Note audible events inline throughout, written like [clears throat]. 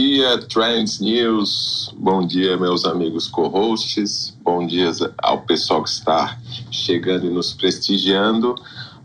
dia, Trends News. Bom dia, meus amigos co-hosts. Bom dia ao pessoal que está chegando e nos prestigiando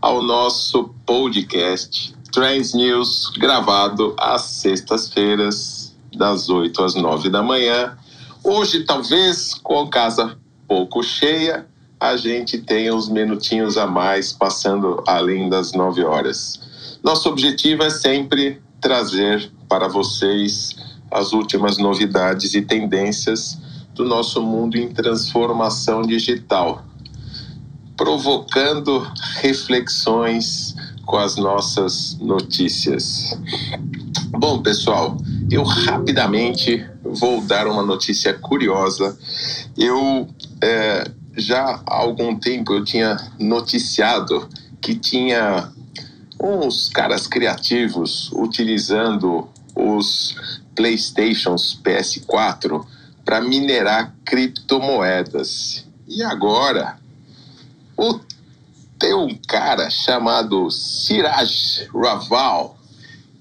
ao nosso podcast Trends News, gravado às sextas-feiras, das 8 às 9 da manhã. Hoje, talvez com casa pouco cheia, a gente tenha uns minutinhos a mais, passando além das 9 horas. Nosso objetivo é sempre trazer para vocês as últimas novidades e tendências do nosso mundo em transformação digital, provocando reflexões com as nossas notícias. Bom, pessoal, eu rapidamente vou dar uma notícia curiosa. Eu é, já há algum tempo eu tinha noticiado que tinha uns caras criativos utilizando os PlayStations PS4 para minerar criptomoedas. E agora, o, tem um cara chamado Siraj Raval,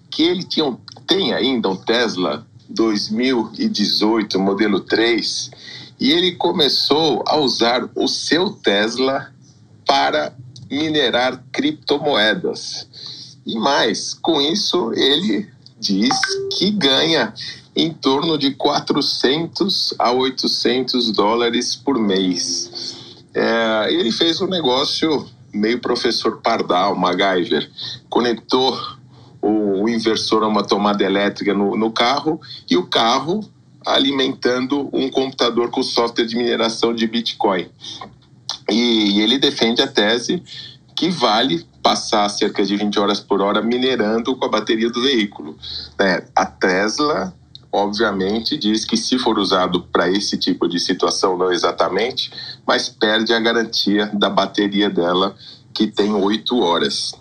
que ele tinha tem ainda um Tesla 2018 modelo 3, e ele começou a usar o seu Tesla para minerar criptomoedas. E mais, com isso ele diz que ganha em torno de 400 a 800 dólares por mês. É, ele fez um negócio meio professor Pardal, MacGyver. Conectou o, inversor a uma tomada elétrica no, no carro e o carro alimentando um computador com software de mineração de Bitcoin. E, e ele defende a tese que vale passar cerca de 20 horas por hora minerando com a bateria do veículo. É, a Tesla, obviamente, diz que se for usado para esse tipo de situação, não exatamente, mas perde a garantia da bateria dela, que tem 8 horas.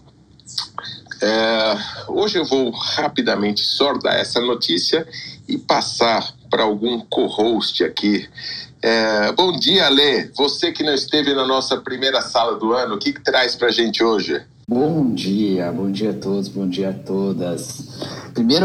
É, hoje eu vou rapidamente só dar essa notícia e passar para algum co-host aqui é, bom dia, Lê. Você que não esteve na nossa primeira sala do ano, o que, que traz para a gente hoje? Bom dia, bom dia a todos, bom dia a todas. Primeiro,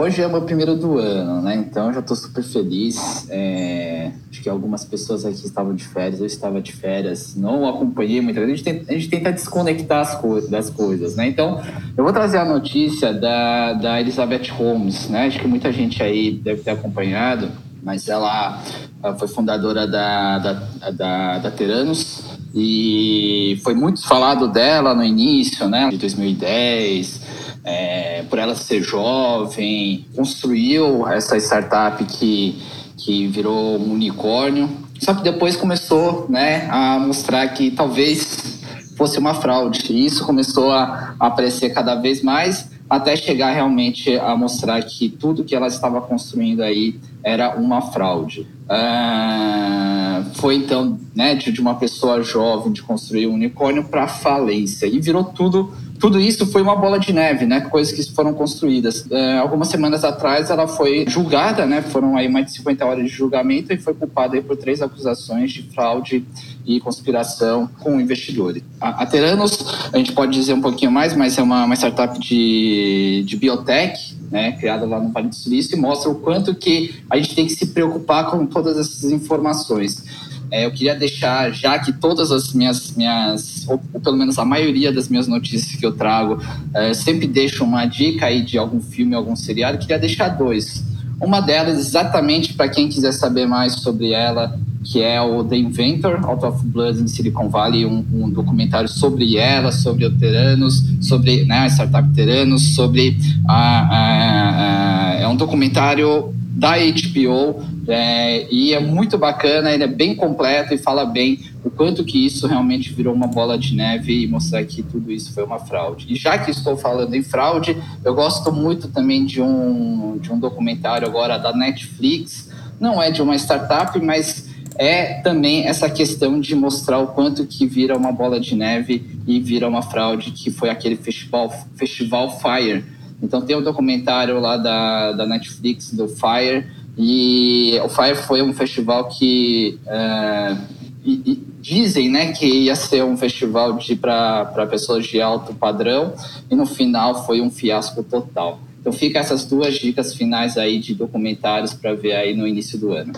hoje é o meu primeiro do ano, né? Então já estou super feliz. É, acho que algumas pessoas aqui estavam de férias, eu estava de férias, não acompanhei muita coisa. A gente tenta, a gente tenta desconectar as coisas, das coisas, né? Então, eu vou trazer a notícia da, da Elizabeth Holmes, né? Acho que muita gente aí deve ter acompanhado mas ela, ela foi fundadora da, da, da, da Teranos e foi muito falado dela no início, né, de 2010, é, por ela ser jovem, construiu essa startup que, que virou um unicórnio, só que depois começou né, a mostrar que talvez fosse uma fraude, e isso começou a aparecer cada vez mais, até chegar realmente a mostrar que tudo que ela estava construindo aí era uma fraude. Ah, foi então né, de, de, uma pessoa jovem de construir um unicórnio para falência e virou tudo. Tudo isso foi uma bola de neve, né? Coisas que foram construídas. Ah, algumas semanas atrás ela foi julgada, né? Foram aí mais de 50 horas de julgamento e foi culpada por três acusações de fraude e conspiração com investidores. A, a Teranos, a gente pode dizer um pouquinho mais, mas é uma, uma startup de, de biotech, né, criada lá no Vale do Silício, e mostra o quanto que a gente tem que se preocupar com todas essas informações. É, eu queria deixar, já que todas as minhas, minhas ou, pelo menos a maioria das minhas notícias que eu trago, é, sempre deixo uma dica aí de algum filme, algum seriado, eu queria deixar dois. Uma delas, exatamente para quem quiser saber mais sobre ela, que é o The Inventor, Out of Blood in Silicon Valley, um, um documentário sobre ela, sobre o Teranos, sobre né, a startup Teranos, sobre a, a, a, é um documentário da HBO é, e é muito bacana, ele é bem completo e fala bem o quanto que isso realmente virou uma bola de neve e mostrar que tudo isso foi uma fraude. E já que estou falando em fraude, eu gosto muito também de um, de um documentário agora da Netflix, não é de uma startup, mas é também essa questão de mostrar o quanto que vira uma bola de neve e vira uma fraude, que foi aquele festival, festival Fire. Então tem um documentário lá da, da Netflix do Fire, e o Fire foi um festival que é, e, e dizem né, que ia ser um festival para pessoas de alto padrão, e no final foi um fiasco total. Então fica essas duas dicas finais aí de documentários para ver aí no início do ano.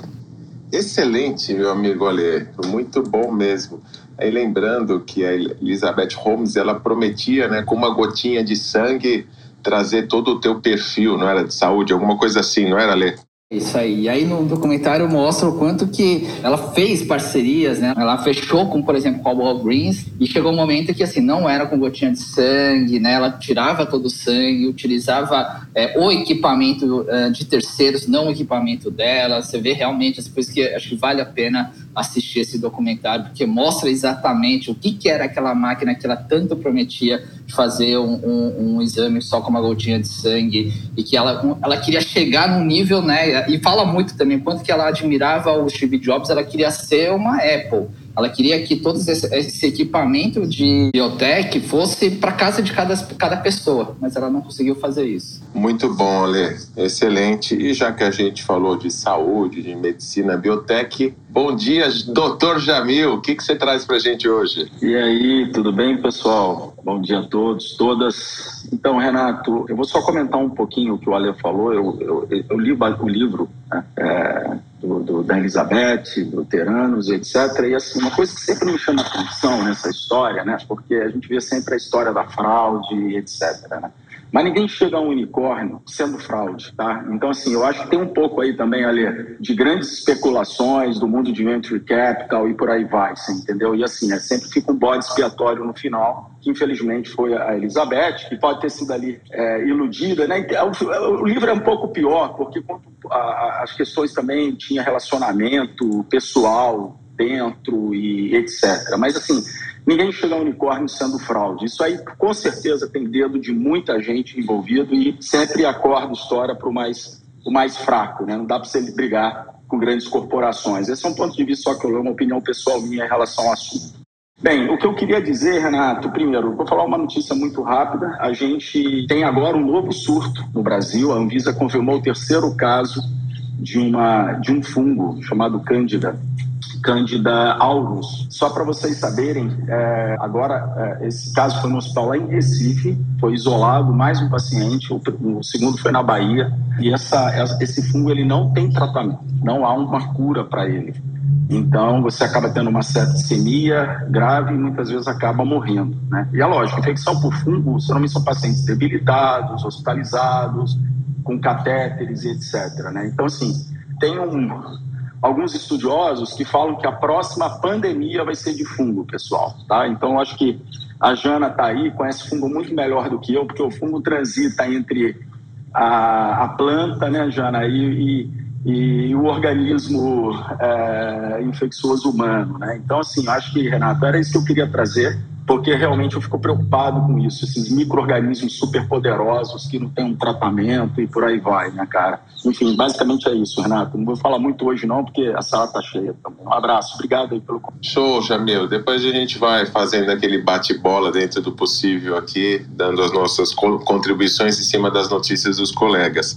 Excelente, meu amigo Ale, muito bom mesmo. Aí lembrando que a Elizabeth Holmes, ela prometia, né, com uma gotinha de sangue, trazer todo o teu perfil, não era de saúde, alguma coisa assim, não era, Ale? Isso aí. E aí no documentário mostra o quanto que ela fez parcerias, né? Ela fechou com, por exemplo, com a Walgreens e chegou um momento que assim não era com gotinha de sangue, né? Ela tirava todo o sangue, utilizava é, o equipamento uh, de terceiros, não o equipamento dela. Você vê realmente as coisas que acho que vale a pena assistir esse documentário porque mostra exatamente o que, que era aquela máquina que ela tanto prometia fazer um, um, um exame só com uma gotinha de sangue e que ela, ela queria chegar num nível, né? e fala muito também quanto que ela admirava o Steve Jobs, ela queria ser uma Apple. Ela queria que todo esse, esse equipamento de biotech fosse para casa de cada, cada pessoa, mas ela não conseguiu fazer isso. Muito bom, Ale. Excelente. E já que a gente falou de saúde, de medicina, biotech, bom dia, doutor Jamil. O que, que você traz para a gente hoje? E aí, tudo bem, pessoal? Bom dia a todos, todas. Então, Renato, eu vou só comentar um pouquinho o que o Ale falou. Eu, eu, eu li o livro né, é, do, do, da Elizabeth, luteranos, etc. E assim, uma coisa que sempre me chama atenção nessa história, né, porque a gente vê sempre a história da fraude, etc. Né? Mas ninguém chega a um unicórnio sendo fraude, tá? Então, assim, eu acho que tem um pouco aí também, ali, de grandes especulações do mundo de venture capital e por aí vai, você entendeu? E assim, é, sempre fica um bode expiatório no final, que infelizmente foi a Elizabeth, que pode ter sido ali é, iludida, né? O, o, livro é um pouco pior, porque a, as questões também tinha relacionamento pessoal dentro e etc. Mas, assim, ninguém chega a unicórnio sendo fraude. Isso aí, com certeza, tem dedo de muita gente envolvido e sempre acorda história para o mais, o mais fraco, né? Não dá para você brigar com grandes corporações. Esse é um ponto de vista só que eu uma opinião pessoal minha em relação ao assunto. Bem, o que eu queria dizer, Renato, primeiro, vou falar uma notícia muito rápida. A gente tem agora um novo surto no Brasil. A Anvisa confirmou o terceiro caso de, uma, de um fungo chamado Cândida Cândida auros. Só para vocês saberem, é, agora é, esse caso foi no hospital lá em Recife, foi isolado mais um paciente, o, o segundo foi na Bahia, e essa, esse fungo ele não tem tratamento, não há uma cura para ele. Então, você acaba tendo uma septicemia grave e muitas vezes acaba morrendo. Né? E é lógico, infecção por fungo, geralmente são pacientes debilitados, hospitalizados, com catéteres e etc. Né? Então, assim, tem um, alguns estudiosos que falam que a próxima pandemia vai ser de fungo, pessoal, tá? Então, acho que a Jana está aí, conhece fungo muito melhor do que eu, porque o fungo transita entre a, a planta, né, Jana, e, e, e o organismo é, infeccioso humano, né? Então, assim, acho que, Renato, era isso que eu queria trazer porque realmente eu fico preocupado com isso, esses micro-organismos superpoderosos que não têm um tratamento e por aí vai, né, cara? Enfim, basicamente é isso, Renato. Não vou falar muito hoje não, porque a sala tá cheia também. Um abraço, obrigado aí pelo Show, Jamil. Depois a gente vai fazendo aquele bate-bola dentro do possível aqui, dando as nossas contribuições em cima das notícias dos colegas.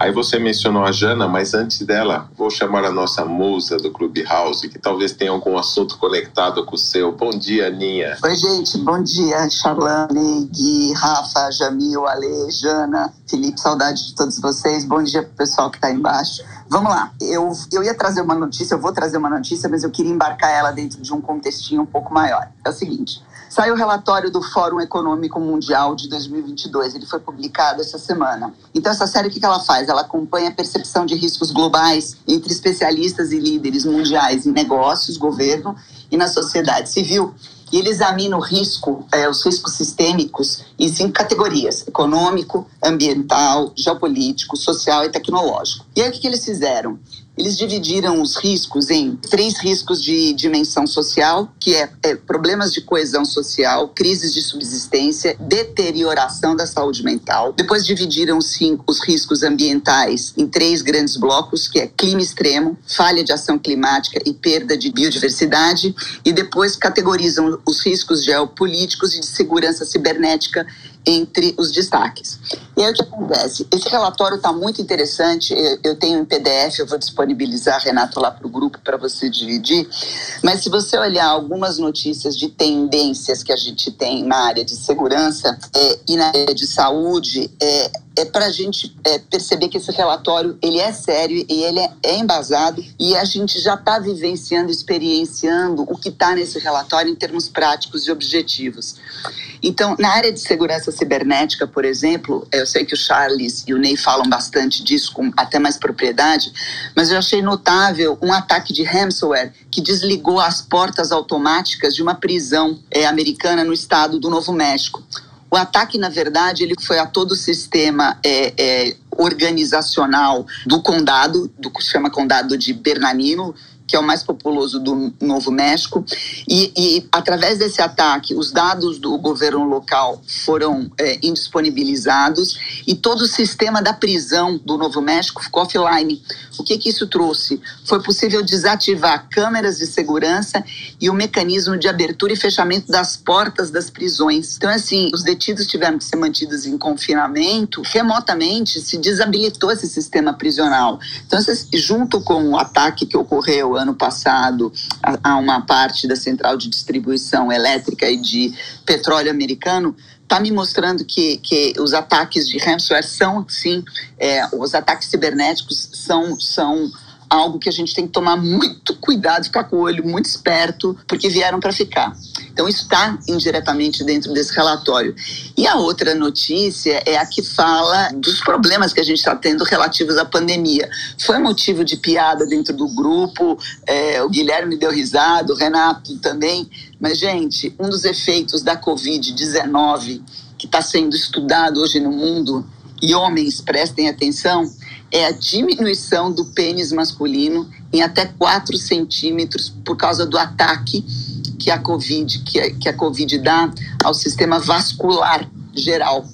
Aí você mencionou a Jana, mas antes dela, vou chamar a nossa musa do Clubhouse, que talvez tenha algum assunto conectado com o seu. Bom dia, Aninha. Oi, gente. Bom dia, Charlane, Gui, Rafa, Jamil, Ale, Jana, Felipe. Saudade de todos vocês. Bom dia pro pessoal que está embaixo. Vamos lá. Eu, eu ia trazer uma notícia, eu vou trazer uma notícia, mas eu queria embarcar ela dentro de um contextinho um pouco maior. É o seguinte. Saiu o relatório do Fórum Econômico Mundial de 2022. Ele foi publicado essa semana. Então, essa série, o que ela faz? Ela acompanha a percepção de riscos globais entre especialistas e líderes mundiais em negócios, governo e na sociedade civil e ele examina o risco, é, os riscos sistêmicos em cinco categorias: econômico, ambiental, geopolítico, social e tecnológico. E aí o que, que eles fizeram? Eles dividiram os riscos em três riscos de dimensão social, que é, é, problemas de coesão social, crises de subsistência, deterioração da saúde mental. Depois dividiram sim, os riscos ambientais em três grandes blocos, que é clima extremo, falha de ação climática e perda de biodiversidade. E depois categorizam os riscos geopolíticos e de segurança cibernética entre os destaques. E aí o que acontece? Esse relatório está muito interessante, eu tenho em PDF, eu vou disponibilizar, Renato, lá para o grupo para você dividir, mas se você olhar algumas notícias de tendências que a gente tem na área de segurança é, e na área de saúde, é, é para a gente é, perceber que esse relatório ele é sério e ele é, embasado e a gente já está vivenciando, experienciando o que está nesse relatório em termos práticos e objetivos. Então, na área de segurança cibernética, por exemplo, eu sei que o Charles e o Ney falam bastante disso com até mais propriedade, mas eu achei notável um ataque de ransomware que desligou as portas automáticas de uma prisão é, americana no estado do Novo México. O ataque, na verdade, ele foi a todo o sistema é, é, organizacional do condado, do que se chama condado de Bernardino, que é o mais populoso do Novo México, e, e através desse ataque, os dados do governo local foram é, indisponibilizados e todo o sistema da prisão do Novo México ficou offline. O que, que isso trouxe? Foi possível desativar câmeras de segurança e o mecanismo de abertura e fechamento das portas das prisões. Então, assim, os detidos tiveram que ser mantidos em confinamento, remotamente se desabilitou esse sistema prisional. Então, junto com o ataque que ocorreu ano passado a, a uma parte da central de distribuição elétrica e de petróleo americano, está me mostrando que, que os ataques de ransomware são, sim, é, os ataques cibernéticos são, são algo que a gente tem que tomar muito cuidado, ficar com o olho muito esperto, porque vieram para ficar. Então, está indiretamente dentro desse relatório. E a outra notícia é a que fala dos problemas que a gente está tendo relativos à pandemia. Foi motivo de piada dentro do grupo, é, o Guilherme deu risada, o Renato também. Mas, gente, um dos efeitos da Covid-19 que está sendo estudado hoje no mundo, e homens prestem atenção, é a diminuição do pênis masculino em até 4 centímetros por causa do ataque que a COVID, que a, que a COVID dá ao sistema vascular geral.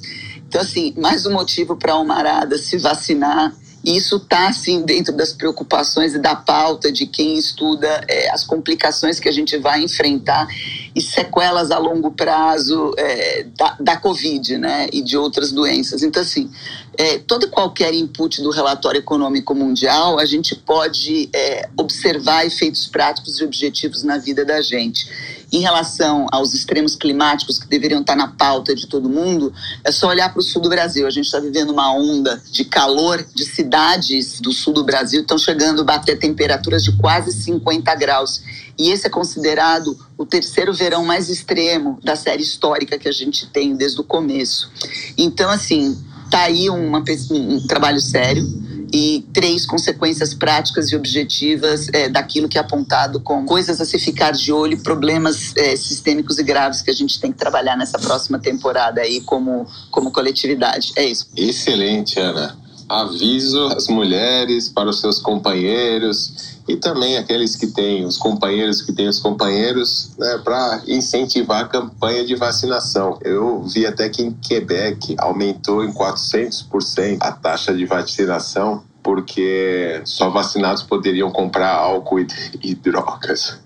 Então, assim, mais um motivo para a Almarada se vacinar e isso está, assim, dentro das preocupações e da pauta de quem estuda é, as complicações que a gente vai enfrentar e sequelas a longo prazo é, da, da Covid, né, e de outras doenças. Então, assim, é, todo qualquer input do relatório econômico mundial, a gente pode é, observar efeitos práticos e objetivos na vida da gente. Em relação aos extremos climáticos que deveriam estar na pauta de todo mundo, é só olhar para o sul do Brasil. A gente está vivendo uma onda de calor de cidades do sul do Brasil estão chegando a bater temperaturas de quase 50 graus. E esse é considerado o terceiro verão mais extremo da série histórica que a gente tem desde o começo. Então, assim, tá aí uma, um trabalho sério e três consequências práticas e objetivas é, daquilo que é apontado como coisas a se ficar de olho, problemas é, sistêmicos e graves que a gente tem que trabalhar nessa próxima temporada aí como, como coletividade. É isso. Excelente, Ana. Aviso as mulheres para os seus companheiros e também aqueles que têm os companheiros que têm os companheiros, né, para incentivar a campanha de vacinação. Eu vi até que em Quebec aumentou em 400% a taxa de vacinação porque só vacinados poderiam comprar álcool e, e drogas.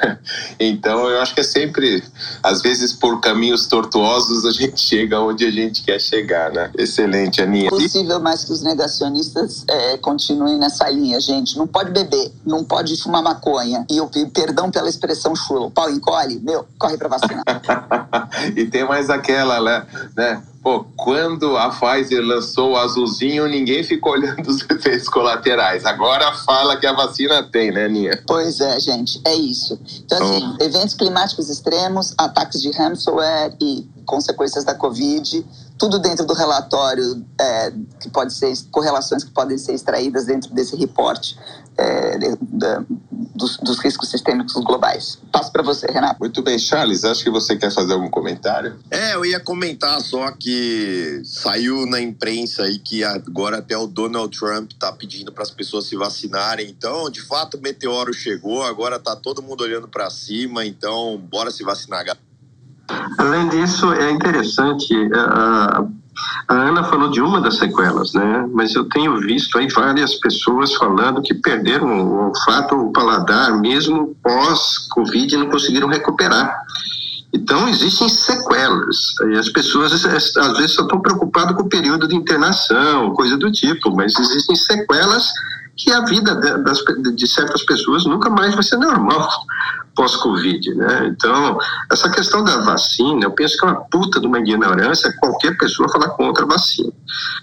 [laughs] então eu acho que é sempre, às vezes por caminhos tortuosos a gente chega onde a gente quer chegar, né? Excelente, Aninha. É possível mais que os negacionistas é, continuem nessa linha, gente. Não pode beber, não pode fumar maconha. E eu perdão pela expressão chula, o pau encolhe, meu, corre para vacinar. [laughs] e tem mais aquela, né? Pô, quando a Pfizer lançou o azulzinho, ninguém ficou olhando os [laughs] efeitos colaterais. Agora fala que a vacina tem, né, Ninha? Pois é, gente, é isso. Então, assim, oh. eventos climáticos extremos, ataques de ransomware e consequências da Covid, tudo dentro do relatório, é, que pode ser correlações que podem ser extraídas dentro desse reporte é, de, de, dos, dos, riscos sistêmicos globais. Passo para você, Renato. Muito bem, Charles, acho que você quer fazer algum comentário. É, eu ia comentar só que saiu na imprensa aí que agora até o Donald Trump está pedindo para as pessoas se vacinarem. Então, de fato, o meteoro chegou, agora está todo mundo olhando para cima, então bora se vacinar, galera. Além disso, é interessante, uh, a Ana falou de uma das sequelas, né? Mas eu tenho visto aí várias pessoas falando que perderam o olfato, o paladar, mesmo pós-Covid, não conseguiram recuperar. Então, existem sequelas. E as pessoas, às vezes, só estão preocupadas com o período de internação, coisa do tipo, mas existem sequelas que a vida de, das, de certas pessoas nunca mais vai ser normal [laughs] pós-Covid, né? Então, essa questão da vacina, eu penso que é uma puta de uma ignorância qualquer pessoa falar contra a vacina,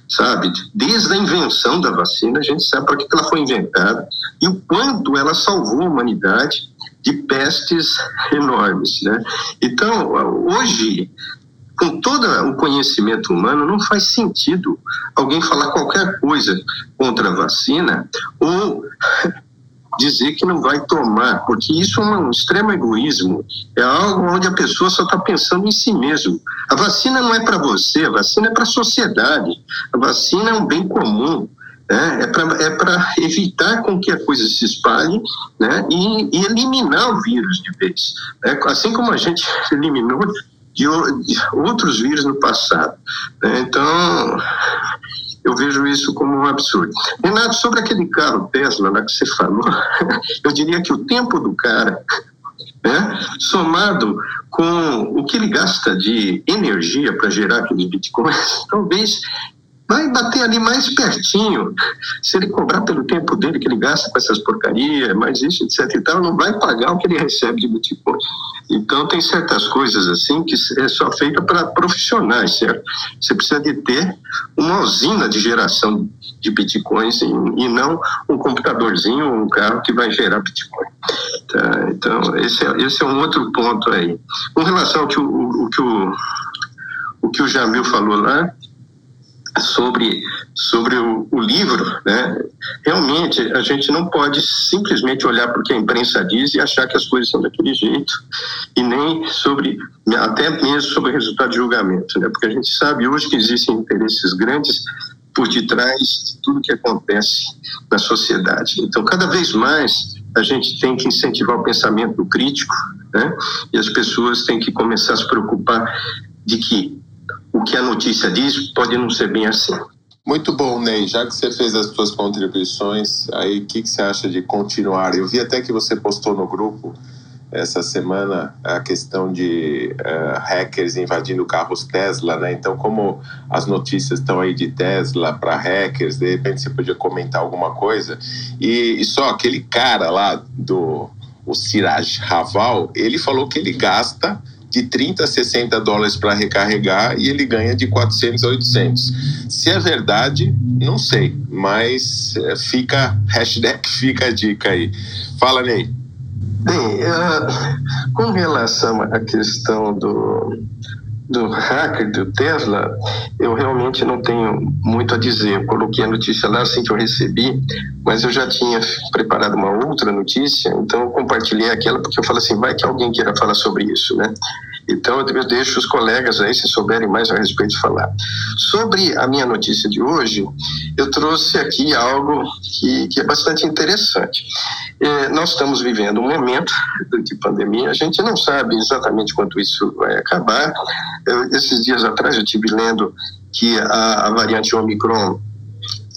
sabe? Desde a invenção da vacina, a gente sabe para que ela foi inventada e o quanto ela salvou a humanidade de pestes [laughs] enormes, né? Então, hoje, com todo o conhecimento humano, não faz sentido alguém falar qualquer coisa contra a vacina ou [laughs] dizer que não vai tomar, porque isso é um extremo egoísmo, é algo onde a pessoa só está pensando em si mesmo. A vacina não é para você, a vacina é para a sociedade, a vacina é um bem comum. Né? É para é para evitar com que a coisa se espalhe né? e, e eliminar o vírus de vez. Né? Assim como a gente [laughs] eliminou de, outros vírus no passado. Né? Então, eu vejo isso como um absurdo. Renato, sobre aquele carro Tesla lá que você falou, [laughs] eu diria que o tempo do cara, né, somado com o que ele gasta de energia para gerar aqueles bitcoins, [laughs] talvez vai bater ali mais pertinho. Se ele cobrar pelo tempo dele que ele gasta com essas porcarias, mais isso, etc e tal, não vai pagar o que ele recebe de Bitcoin. Então tem certas coisas assim que é só feita para profissionais, certo? Você precisa de ter uma usina de geração de bitcoins e, e não um computadorzinho ou um carro que vai gerar bitcoin. Tá? Então esse é, esse é um outro ponto aí. Com relação ao que o, o, o que o, o que o Jamil falou lá, sobre, sobre o, o, livro, né? realmente a gente não pode simplesmente olhar para o que a imprensa diz e achar que as coisas são daquele jeito, e nem sobre, até mesmo sobre o resultado de julgamento, né? porque a gente sabe hoje que existem interesses grandes por detrás de tudo que acontece na sociedade. Então, cada vez mais a gente tem que incentivar o pensamento crítico, né? e as pessoas têm que começar a se preocupar de que o que a notícia diz pode não ser bem assim. Muito bom, Ney. Já que você fez as suas contribuições, aí o que, que você acha de continuar? Eu vi até que você postou no grupo essa semana a questão de uh, hackers invadindo carros Tesla, né? Então, como as notícias estão aí de Tesla para hackers, de repente você podia comentar alguma coisa. E, e só aquele cara lá do o Siraj Raval, ele falou que ele gasta de 30 a 60 dólares para recarregar e ele ganha de 400 a 800. Se é verdade, não sei, mas eh, fica, [laughs] hashtag fica a dica aí. Fala, Ney. Bem, uh, com relação à questão do, do hacker do Tesla, eu realmente não tenho muito a dizer. Eu coloquei a notícia lá assim que eu recebi, mas eu já tinha preparado uma outra notícia, então eu compartilhei aquela porque eu falei assim, vai que alguém queira falar sobre isso, né? Então eu deixo os colegas aí, se souberem mais a respeito, falar. Sobre a minha notícia de hoje, eu trouxe aqui algo que, que é bastante interessante. É, nós estamos vivendo um momento de pandemia, a gente não sabe exatamente quanto isso vai acabar. Eu, esses dias atrás eu estive lendo que a, a variante Omicron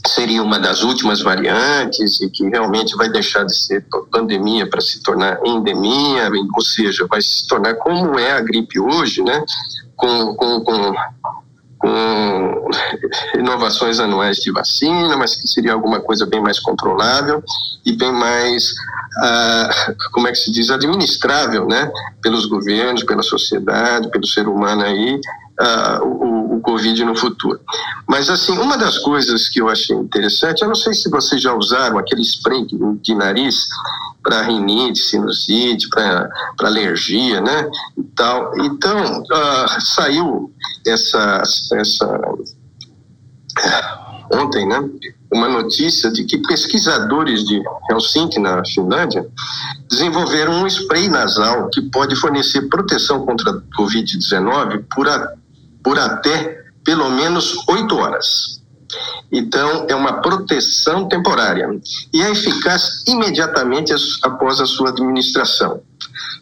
seria uma das últimas variantes e que realmente vai deixar de ser pandemia para se tornar endemia, ou seja, vai se tornar como é a gripe hoje, né? Com, com, com, com [laughs] inovações anuais de vacina, mas que seria alguma coisa bem mais controlável e bem mais, ah, [laughs] como é que se diz, administrável, né? Pelos governos, pela sociedade, pelo ser humano aí, ah, o, Covid no futuro. Mas, assim, uma das coisas que eu achei interessante, eu não sei se vocês já usaram aquele spray de nariz para rinite, sinusite, para alergia, né? E tal. Então, uh, saiu essa, essa ontem, né? Uma notícia de que pesquisadores de Helsinki, na Finlândia, desenvolveram um spray nasal que pode fornecer proteção contra a Covid-19 por, a, por até pelo menos oito horas. Então, é uma proteção temporária e é eficaz imediatamente após a sua administração.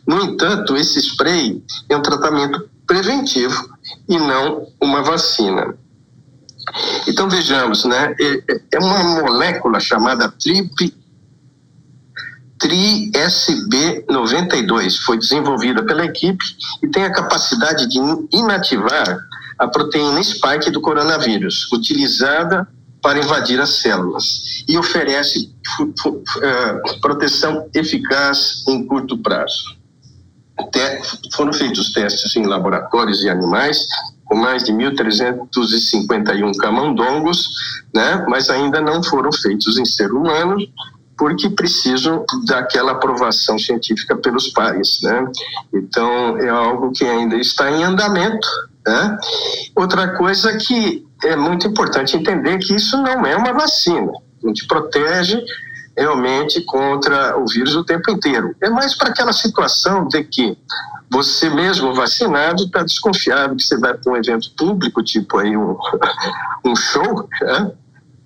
No entanto, esse spray é um tratamento preventivo e não uma vacina. Então, vejamos, né? É, é uma molécula chamada TRIP, TRI-SB92, foi desenvolvida pela equipe e tem a capacidade de inativar a proteína spike do coronavírus, utilizada para invadir as células e oferece uh, proteção eficaz em curto prazo. foram feitos testes em laboratórios e animais com mais de 1.351 camundongos, né? mas ainda não foram feitos em ser humano, porque precisam daquela aprovação científica pelos pares. Né? Então, é algo que ainda está em andamento. Né? Outra coisa que é muito importante entender que isso não é uma vacina. A gente protege realmente contra o vírus o tempo inteiro. É mais para aquela situação de que você mesmo vacinado está desconfiado que você vai para um evento público, tipo aí um, [laughs] um show, né?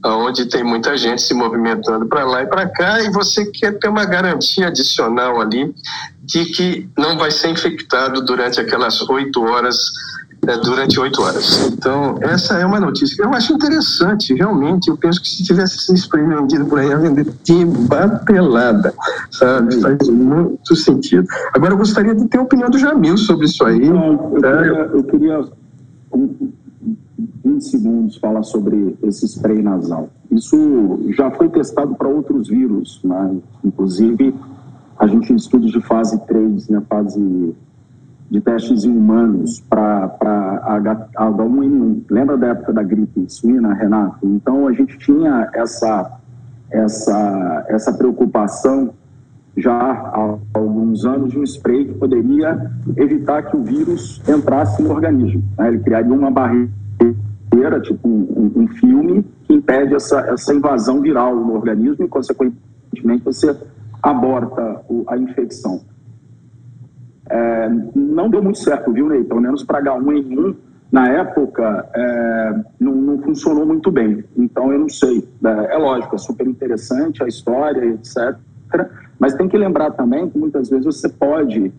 onde tem muita gente se movimentando para lá e para cá, e você quer ter uma garantia adicional ali de que não vai ser infectado durante aquelas oito horas é, durante oito horas. Então, essa é uma notícia que eu acho interessante, realmente. Eu penso que se tivesse sido spray vendido por aí, ia vender de batelada, sabe? Faz muito sentido. Agora, eu gostaria de ter a opinião do Jamil sobre isso aí. Eu, tá? queria, eu queria, um, 20 segundos, falar sobre esse spray nasal. Isso já foi testado para outros vírus, né? inclusive a gente em estudos de fase 3, né? fase de testes em humanos para H1N1. Lembra da época da gripe suína, Renato? Então a gente tinha essa, essa, essa preocupação já há alguns anos de um spray que poderia evitar que o vírus entrasse no organismo. Né? Ele criaria uma barreira, tipo um, um, filme, que impede essa, essa invasão viral no organismo e, consequentemente, você aborta a infecção. É, não deu muito certo, viu, Ney? Pelo menos para H1N1, na época, é, não, não, funcionou muito bem. Então, eu não sei. É, é, lógico, é super interessante a história, etc. Mas tem que lembrar também que muitas vezes você pode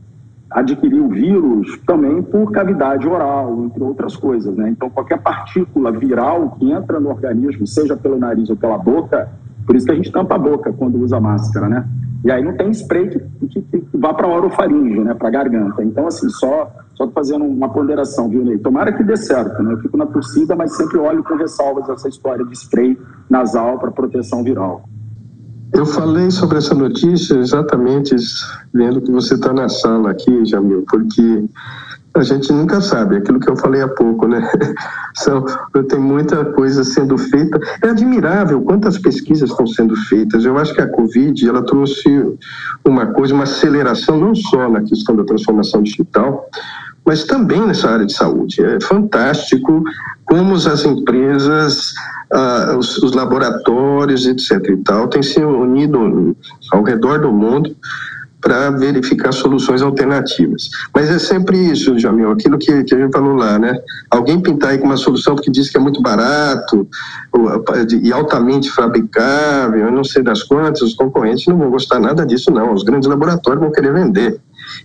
adquirir o vírus também por cavidade oral, entre outras coisas, né? Então, qualquer partícula viral que entra no organismo, seja pelo nariz ou pela boca, por isso que a gente tampa a boca quando usa máscara, né? E aí não tem spray que, que, que vá para a orofaringe, né, para a garganta. Então, assim, só, só fazendo uma ponderação, viu, Ney? Tomara que dê certo, né? Eu fico na torcida, mas sempre olho com ressalvas essa história de spray nasal para proteção viral. Eu falei sobre essa notícia exatamente vendo que você está na sala aqui, Jamil, porque a gente nunca sabe, aquilo que eu falei há pouco, né? [laughs] São, tem muita coisa sendo feita. É admirável quantas pesquisas estão sendo feitas. Eu acho que a Covid ela trouxe uma coisa, uma aceleração não só na questão da transformação digital, mas também nessa área de saúde. É fantástico como as empresas, ah, os, os laboratórios, etc. e tal, têm se unido ao redor do mundo para verificar soluções alternativas. Mas é sempre isso, Jamil, aquilo que, que a gente falou lá, né? Alguém pintar aí com uma solução porque diz que é muito barato e altamente fabricável, eu não sei das quantas, os concorrentes não vão gostar nada disso, não. Os grandes laboratórios vão querer vender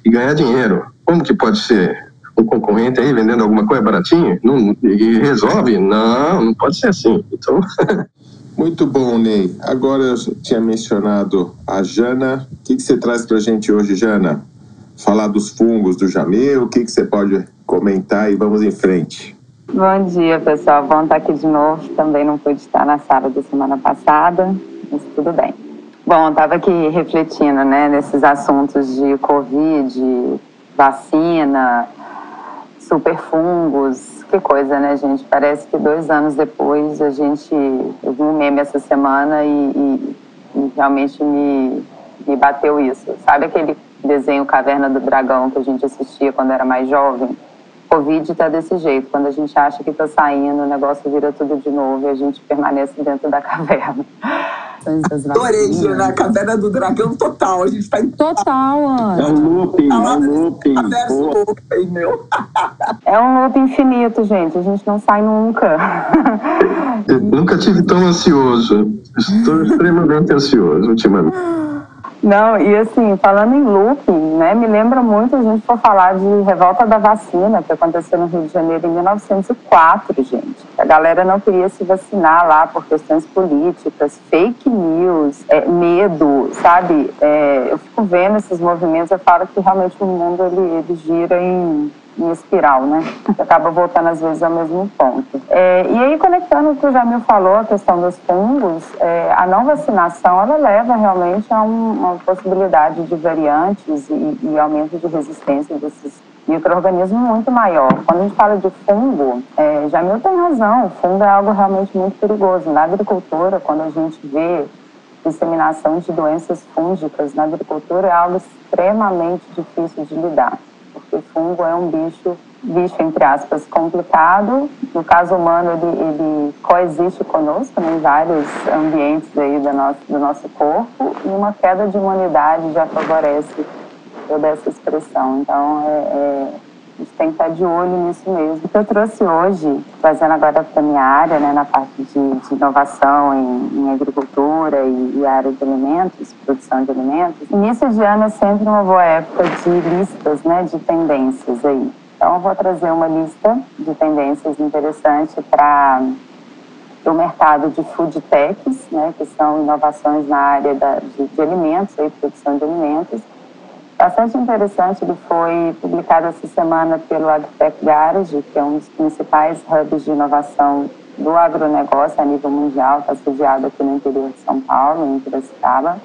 e ganhar dinheiro. Como que pode ser um concorrente aí vendendo alguma coisa baratinha? Não, e resolve? Não, não pode ser assim. Então... [laughs] Muito bom, Ney. Agora eu tinha mencionado a Jana. O que, que você traz para a gente hoje, Jana? Falar dos fungos do Jamil, o que, que você pode comentar e vamos em frente. Bom dia, pessoal. Bom estar aqui de novo. Também não pude estar na sala da semana passada, mas tudo bem. Bom, estava aqui refletindo né, nesses assuntos de Covid, vacina, superfungos, que coisa, né, gente? Parece que dois anos depois a gente. Eu vi um meme essa semana e, e, e realmente me, me bateu isso. Sabe aquele desenho Caverna do Dragão que a gente assistia quando era mais jovem? Covid tá desse jeito. Quando a gente acha que tá saindo, o negócio vira tudo de novo e a gente permanece dentro da [laughs] caverna. Adorei, a caverna do dragão total. A gente tá em total, Ana. É um looping, é um looping. looping meu. [laughs] É um loop infinito, gente. A gente não sai nunca. Eu nunca tive tão ansioso. Estou [laughs] extremamente ansioso ultimamente. Não, e assim, falando em looping, né, me lembra muito a gente for falar de revolta da vacina, que aconteceu no Rio de Janeiro em 1904, gente. A galera não queria se vacinar lá por questões políticas, fake news, é, medo, sabe? É, eu fico vendo esses movimentos, eu falo que realmente o mundo ele, ele gira em em espiral, né? Acaba voltando às vezes ao mesmo ponto. É, e aí, conectando o que o Jamil falou, a questão dos fungos, é, a não vacinação, ela leva realmente a um, uma possibilidade de variantes e, e aumento de resistência desses micro-organismos muito maior. Quando a gente fala de fungo, é, Jamil tem razão, fungo é algo realmente muito perigoso. Na agricultura, quando a gente vê disseminação de doenças fúngicas na agricultura, é algo extremamente difícil de lidar porque fungo é um bicho, bicho entre aspas, complicado. No caso humano, ele, ele coexiste conosco né, em vários ambientes aí do nosso, do nosso corpo e uma queda de imunidade já favorece toda essa expressão. Então, é, é, a gente tem que estar de olho nisso mesmo. O que eu trouxe hoje, trazendo agora para a minha área, né, na parte de, de inovação em, em agricultura e, e, área de alimentos, produção de alimentos, início de ano é sempre uma boa época de listas, né, de tendências aí. Então, eu vou trazer uma lista de tendências interessantes para o mercado de food techs, né, que são inovações na área da, de, de alimentos, aí, produção de alimentos, bastante interessante. Ele foi publicado essa semana pelo AgTech Garage, que é um dos principais hubs de inovação do agronegócio a nível mundial, está sediado aqui no interior de São Paulo, em Piracicaba.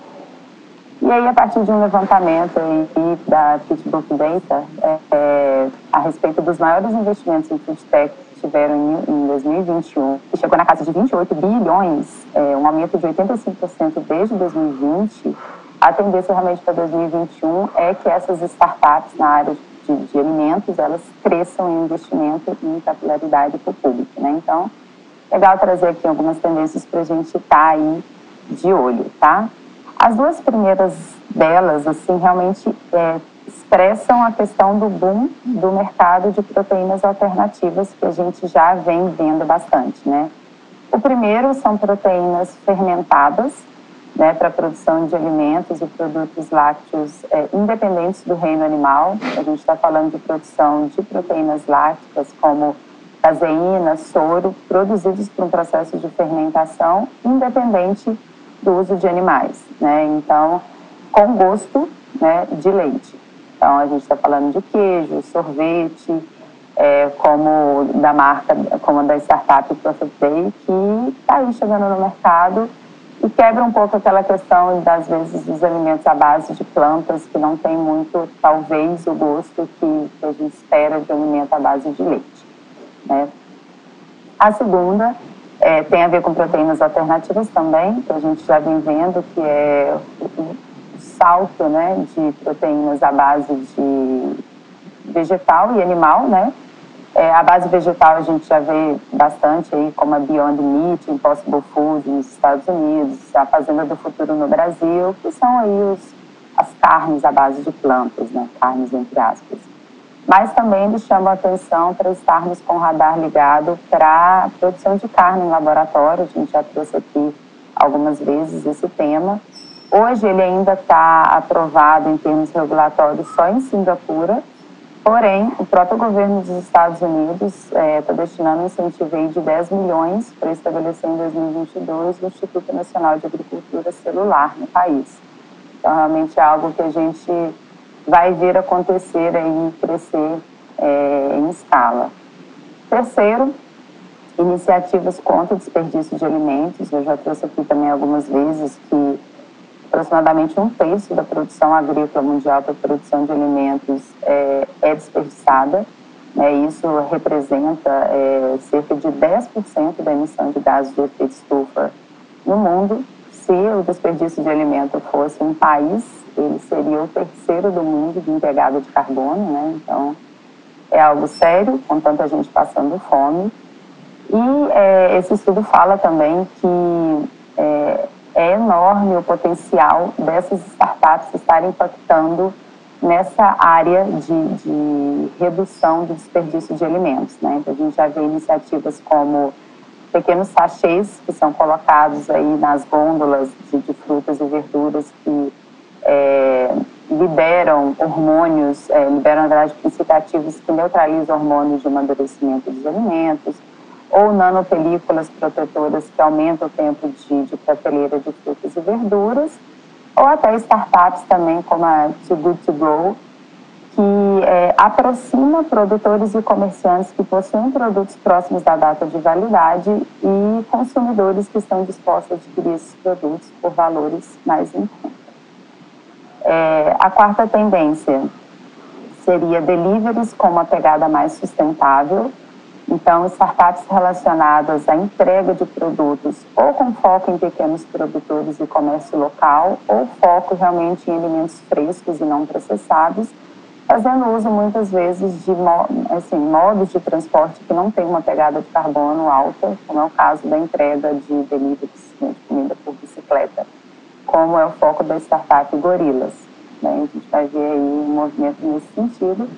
E aí, a partir de um levantamento da Pitbook Data, é, é, a respeito dos maiores investimentos em foodtech que tiveram em, em 2021, que chegou na casa de 28 bilhões, é, um aumento de 85% desde 2020, a tendência realmente para 2021 é que essas startups na área de, de alimentos, elas cresçam em investimento e em capilaridade para o público, né? Então, legal trazer aqui algumas tendências para a gente estar tá aí de olho, tá? As duas primeiras delas, assim, realmente é, expressam a questão do boom do mercado de proteínas alternativas que a gente já vem vendo bastante, né? O primeiro são proteínas fermentadas, né, para a produção de alimentos e produtos lácteos é, independentes do reino animal. A gente está falando de produção de proteínas lácticas como caseína, soro, produzidos por um processo de fermentação independente do uso de animais, né? Então, com gosto né, de leite. Então, a gente está falando de queijo, sorvete, é, como da marca, como da startup Perfect Day, que está aí chegando no mercado e quebra um pouco aquela questão das vezes dos alimentos à base de plantas que não tem muito talvez o gosto que, a gente espera de alimento à base de leite né? a segunda é, tem a ver com proteínas alternativas também que a gente já vem vendo que é o salto né de proteínas à base de vegetal e animal né é, a base vegetal a gente já vê bastante aí, como a Beyond Meat, Impossible Food nos Estados Unidos, a Fazenda do Futuro no Brasil, que são aí os, as carnes à base de plantas, né? carnes entre aspas. Mas também me chama a atenção para estarmos com o radar ligado para a produção de carne em laboratório, a gente já trouxe aqui algumas vezes esse tema. Hoje ele ainda está aprovado em termos regulatórios só em Singapura, Porém, o próprio governo dos Estados Unidos está é, tá destinando um incentivo de 10 milhões para estabelecer em 2022 o Instituto Nacional de Agricultura Celular no país. Então, realmente é algo que a gente vai ver acontecer e crescer é, em escala. Terceiro, iniciativas contra o desperdício de alimentos. Eu já trouxe aqui também algumas vezes que aproximadamente um terço da produção agrícola mundial para produção de alimentos é, é desperdiçada. Né? Isso representa é, cerca de 10% da emissão de gases de efeito estufa no mundo. Se o desperdício de alimento fosse um país, ele seria o terceiro do mundo de empregada de carbono. Né? Então, é algo sério, com tanta gente passando fome. E é, esse estudo fala também que é, enorme o potencial dessas startups estarem impactando nessa área de, de redução do desperdício de alimentos. Né? Então, a gente já vê iniciativas como pequenos sachês que são colocados aí nas gôndolas de, de frutas e verduras que é, liberam hormônios, é, liberam, na verdade, princípios que neutralizam hormônios de amadurecimento dos alimentos, ou nanopelículas protetoras que aumentam o tempo de, de prateleira de frutas e verduras, ou até startups também como a Too Good To Go, que é, aproxima produtores e comerciantes que possuem produtos próximos da data de validade e consumidores que estão dispostos a adquirir esses produtos por valores mais em conta. É, a quarta tendência seria deliveries com uma pegada mais sustentável, então, startups relacionadas à entrega de produtos ou com foco em pequenos produtores e comércio local, ou foco realmente em alimentos frescos e não processados, fazendo uso muitas vezes de assim, modos de transporte que não têm uma pegada de carbono alta, como é o caso da entrega de deliveries né, de comida por bicicleta, como é o foco da startup Gorilas. Né? A gente vai ver aí um movimento nesse sentido.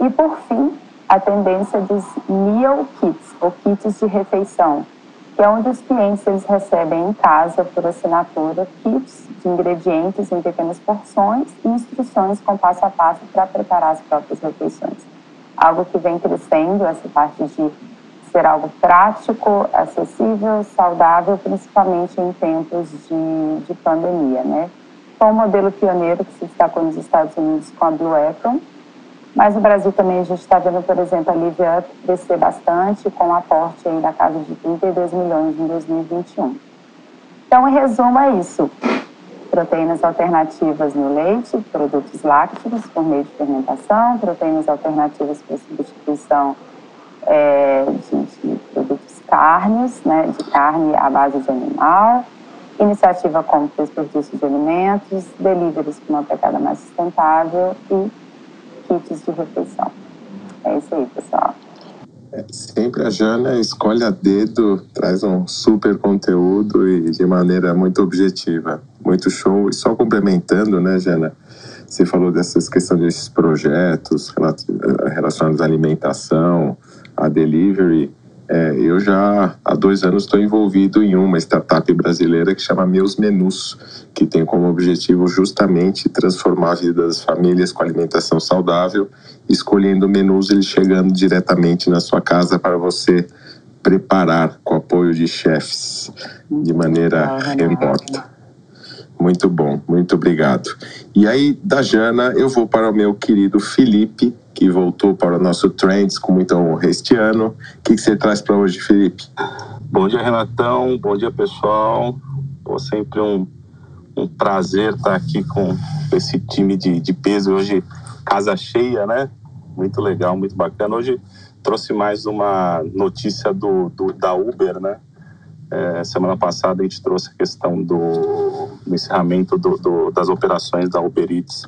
E, por fim, a tendência dos meal kits, ou kits de refeição, que é onde os clientes eles recebem em casa, por assinatura, kits de ingredientes em pequenas porções e instruções com passo a passo para preparar as próprias refeições. Algo que vem crescendo, essa parte de ser algo prático, acessível, saudável, principalmente em tempos de, de pandemia, né? Foi um modelo pioneiro que se destacou nos Estados Unidos com a Blue Apron, mas no Brasil também a gente está vendo, por exemplo, a Up crescer bastante, com um aporte aí da casa de 32 milhões em 2021. Então, em resumo, é isso. Proteínas alternativas no leite, produtos lácteos por meio de fermentação, proteínas alternativas para substituição é, de, de, produtos carnes, né, de carne à base de animal, iniciativa como desperdício de alimentos, deliveries com uma pegada mais sustentável e kits de refeição. É isso aí, pessoal. É, sempre a Jana escolhe a dedo, traz um super conteúdo e de maneira muito objetiva. Muito show. E só complementando, né, Jana? Você falou dessas questões desses projetos relacionados à alimentação, a delivery. É, eu já há dois anos estou envolvido em uma startup brasileira que chama Meus Menus, que tem como objetivo justamente transformar a vida das famílias com alimentação saudável, escolhendo menus eles chegando diretamente na sua casa para você preparar com apoio de chefs de maneira remota. Muito bom, muito obrigado. E aí, da Jana, eu vou para o meu querido Felipe, que voltou para o nosso Trends com muita honra este ano. O que, você traz para hoje, Felipe? Bom dia, Renatão. Bom dia, pessoal. Pô, sempre um, um prazer estar aqui com esse time de, de peso. Hoje, casa cheia, né? Muito legal, muito bacana. Hoje trouxe mais uma notícia do, do da Uber, né? É, semana passada a gente trouxe a questão do, do encerramento do, do, das operações da Uber Eats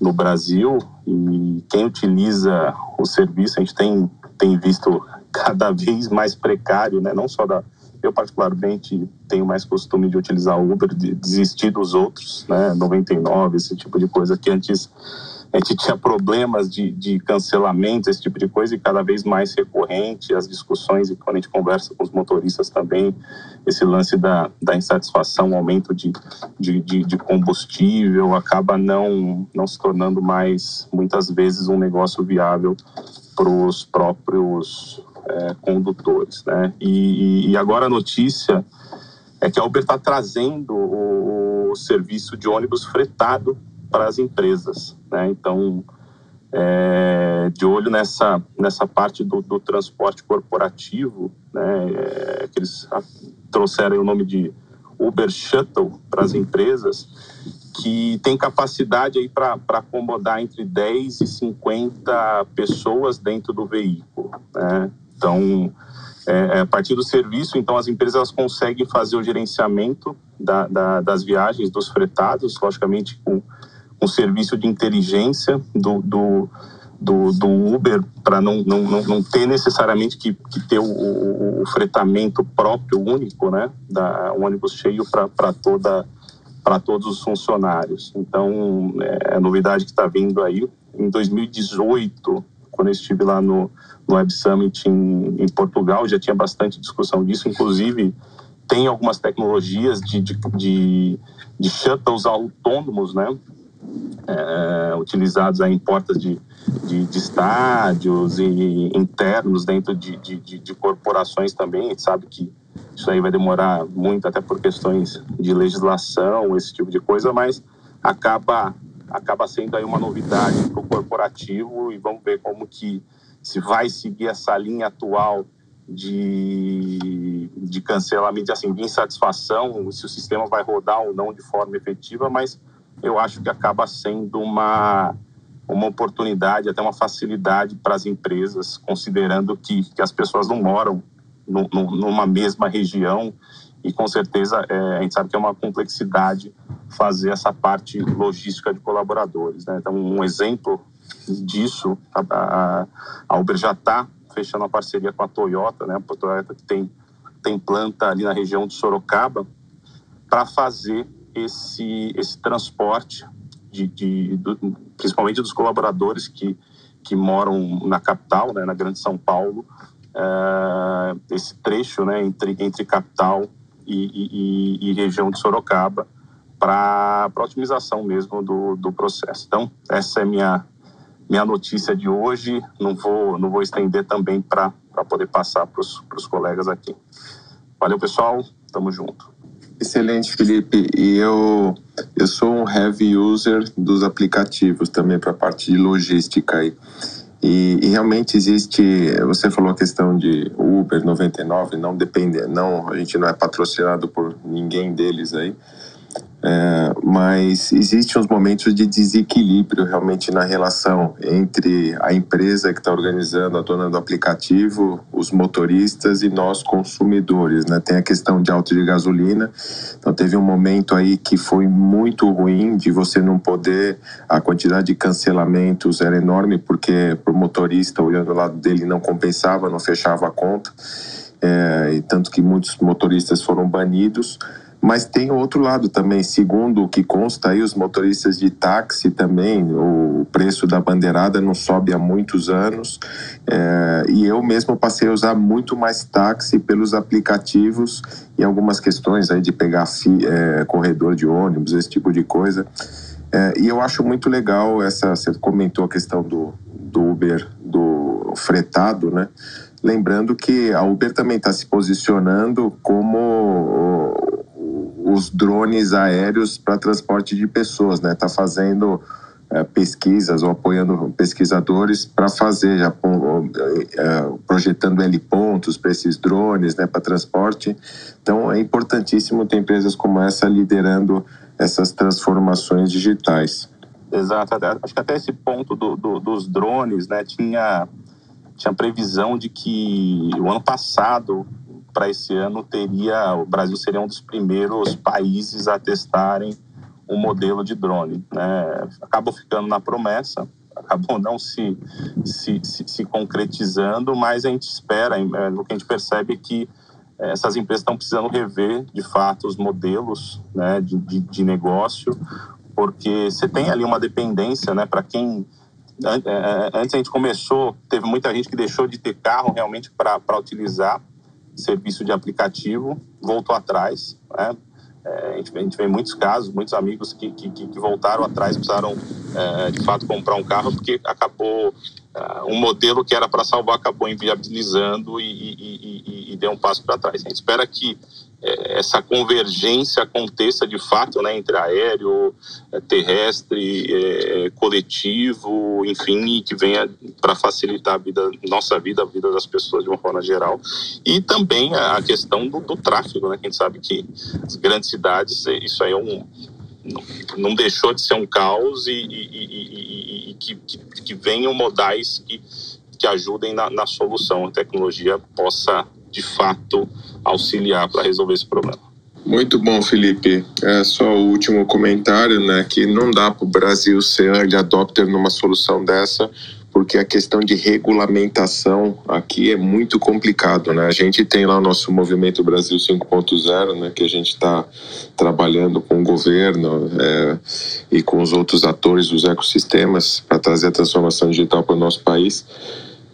no Brasil e quem utiliza o serviço a gente tem, tem visto cada [laughs] vez mais precário, né? Não só da eu particularmente tenho mais costume de utilizar o Uber, de desistir dos outros, né? 99, esse tipo de coisa que antes a gente tinha problemas de, de cancelamento, esse tipo de coisa, e cada vez mais recorrente as discussões, e quando a gente conversa com os motoristas também, esse lance da, da insatisfação, aumento de, de, de, de combustível, acaba não, não se tornando mais, muitas vezes, um negócio viável para os próprios é, condutores. Né? E, e agora a notícia é que a Uber está trazendo o, o serviço de ônibus fretado para as empresas. Né? Então, é, de olho nessa, nessa parte do, do transporte corporativo, né? É, que eles trouxeram o nome de Uber Shuttle para as empresas, que tem capacidade aí para acomodar entre 10 e 50 pessoas dentro do veículo. Né? Então, é, é, a partir do serviço, então as empresas conseguem fazer o gerenciamento da, da, das viagens dos fretados, logicamente com um serviço de inteligência do, do, do, do Uber para não, não, não, ter necessariamente que, que ter o, o, o, fretamento próprio, único, né? Da, um ônibus cheio para toda para todos os funcionários. Então, é a novidade que está vindo aí. Em 2018, quando eu estive lá no, no Web Summit em, em Portugal, já tinha bastante discussão disso. Inclusive, tem algumas tecnologias de, de, de, de shuttles autônomos, né? É, utilizados em portas de, de, de, estádios e internos dentro de, de, de, corporações também. A gente sabe que isso aí vai demorar muito, até por questões de legislação, esse tipo de coisa, mas acaba acaba sendo aí uma novidade para o corporativo e vamos ver como que se vai seguir essa linha atual de, de cancelamento, assim, de insatisfação, se o sistema vai rodar ou não de forma efetiva, mas eu acho que acaba sendo uma, uma oportunidade, até uma facilidade para as empresas, considerando que, que as pessoas não moram no, no, numa mesma região e com certeza é, a gente sabe que é uma complexidade fazer essa parte logística de colaboradores. Né? Então, um exemplo disso, a, a Uber já está fechando a parceria com a Toyota, né? A Toyota que tem, tem planta ali na região de Sorocaba, para fazer esse, esse transporte, de, de do, principalmente dos colaboradores que, que moram na capital, né, na Grande São Paulo, uh, esse trecho né, entre, entre capital e, e, e região de Sorocaba, para otimização mesmo do, do processo. Então, essa é minha minha notícia de hoje. Não vou, não vou estender também para poder passar para os colegas aqui. Valeu, pessoal. Tamo junto. Excelente, Felipe. E eu, eu sou um heavy user dos aplicativos também para a parte de logística aí. E, e, realmente existe, você falou a questão de Uber 99, não depende, não, a gente não é patrocinado por ninguém deles aí, é, mas existem uns momentos de desequilíbrio realmente na relação entre a empresa que está organizando, a dona do aplicativo, os motoristas e nós consumidores. Né? Tem a questão de alta de gasolina. Então teve um momento aí que foi muito ruim de você não poder, a quantidade de cancelamentos era enorme porque o motorista olhando o lado dele não compensava, não fechava a conta. É, e tanto que muitos motoristas foram banidos. Mas tem outro lado também, segundo o que consta aí, os motoristas de táxi também, o preço da bandeirada não sobe há muitos anos. É, e eu mesmo passei a usar muito mais táxi pelos aplicativos e algumas questões aí de pegar fi, é, corredor de ônibus, esse tipo de coisa. É, e eu acho muito legal essa. Você comentou a questão do, do Uber, do fretado, né? Lembrando que a Uber também está se posicionando como os drones aéreos para transporte de pessoas, né? Está fazendo é, pesquisas ou apoiando pesquisadores para fazer, já é, projetando L pontos para esses drones, né? Para transporte. Então é importantíssimo ter empresas como essa liderando essas transformações digitais. Exato, acho que até esse ponto do, do, dos drones, né? Tinha tinha previsão de que o ano passado para esse ano teria o Brasil seria um dos primeiros países a testarem um modelo de drone. Né? Acabou ficando na promessa, acabou não se, se, se, se concretizando, mas a gente espera, é, o que a gente percebe é que é, essas empresas estão precisando rever de fato os modelos né, de, de, de negócio, porque você tem ali uma dependência, né, para quem é, antes a gente começou, teve muita gente que deixou de ter carro realmente para utilizar serviço de aplicativo, voltou atrás. Né? É, a, gente, a gente vê muitos casos, muitos amigos que, que, que voltaram atrás, precisaram é, de fato comprar um carro porque acabou é, um modelo que era para salvar acabou inviabilizando e, e, e, e deu um passo para trás. A gente espera que essa convergência aconteça de fato né, entre aéreo, é, terrestre, é, coletivo, enfim, que venha para facilitar a vida, nossa vida, a vida das pessoas de uma forma geral. E também a questão do, do tráfego, né, que a gente sabe que as grandes cidades, isso aí é um, não deixou de ser um caos e, e, e, e que, que, que, venham modais que, que ajudem na, na solução, a tecnologia possa de fato auxiliar para resolver esse problema. Muito bom, Felipe. É só o último comentário, né? Que não dá para o Brasil ser early adopter numa solução dessa, porque a questão de regulamentação aqui é muito complicado, né? A gente tem lá o nosso movimento Brasil 5.0, né? Que a gente está trabalhando com o governo é, e com os outros atores dos ecossistemas para trazer a transformação digital para o nosso país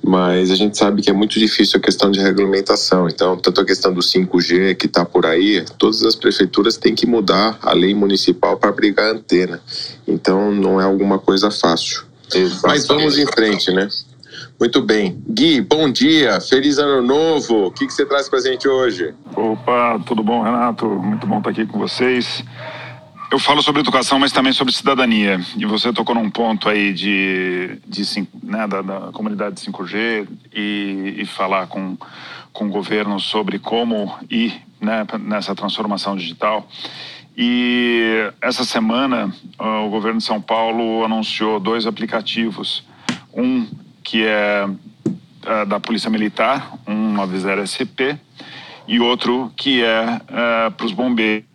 mas a gente sabe que é muito difícil a questão de regulamentação. Então, tanto a questão do 5G que está por aí, todas as prefeituras têm que mudar a lei municipal para abrigar a antena. Então, não é alguma coisa fácil. Exatamente. Mas vamos em frente, né? Muito bem. Gui, bom dia, feliz ano novo. O que, que você traz para a gente hoje? Opa, tudo bom, Renato? Muito bom estar aqui com vocês. Eu falo sobre educação, mas também sobre cidadania. E você tocou num ponto aí de, de né, da, da, comunidade 5G e, e, falar com, com o governo sobre como ir né, nessa transformação digital. E essa semana o governo de São Paulo anunciou dois aplicativos. Um que é, é da Polícia Militar, um 90 SP, e outro que é, é para os bombeiros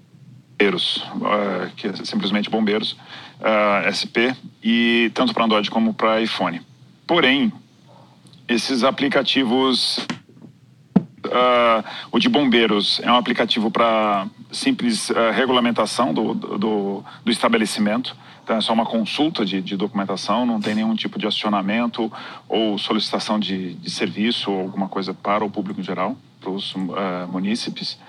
bombeiros, uh, que é simplesmente bombeiros, uh, eh, SP, e tanto para Android como para iPhone. Porém, esses aplicativos, uh, o de bombeiros é um aplicativo para simples regulamentação do, do, do, estabelecimento, então é só uma consulta de, de, documentação, não tem nenhum tipo de acionamento ou solicitação de, de serviço ou alguma coisa para o público em geral, para os munícipes.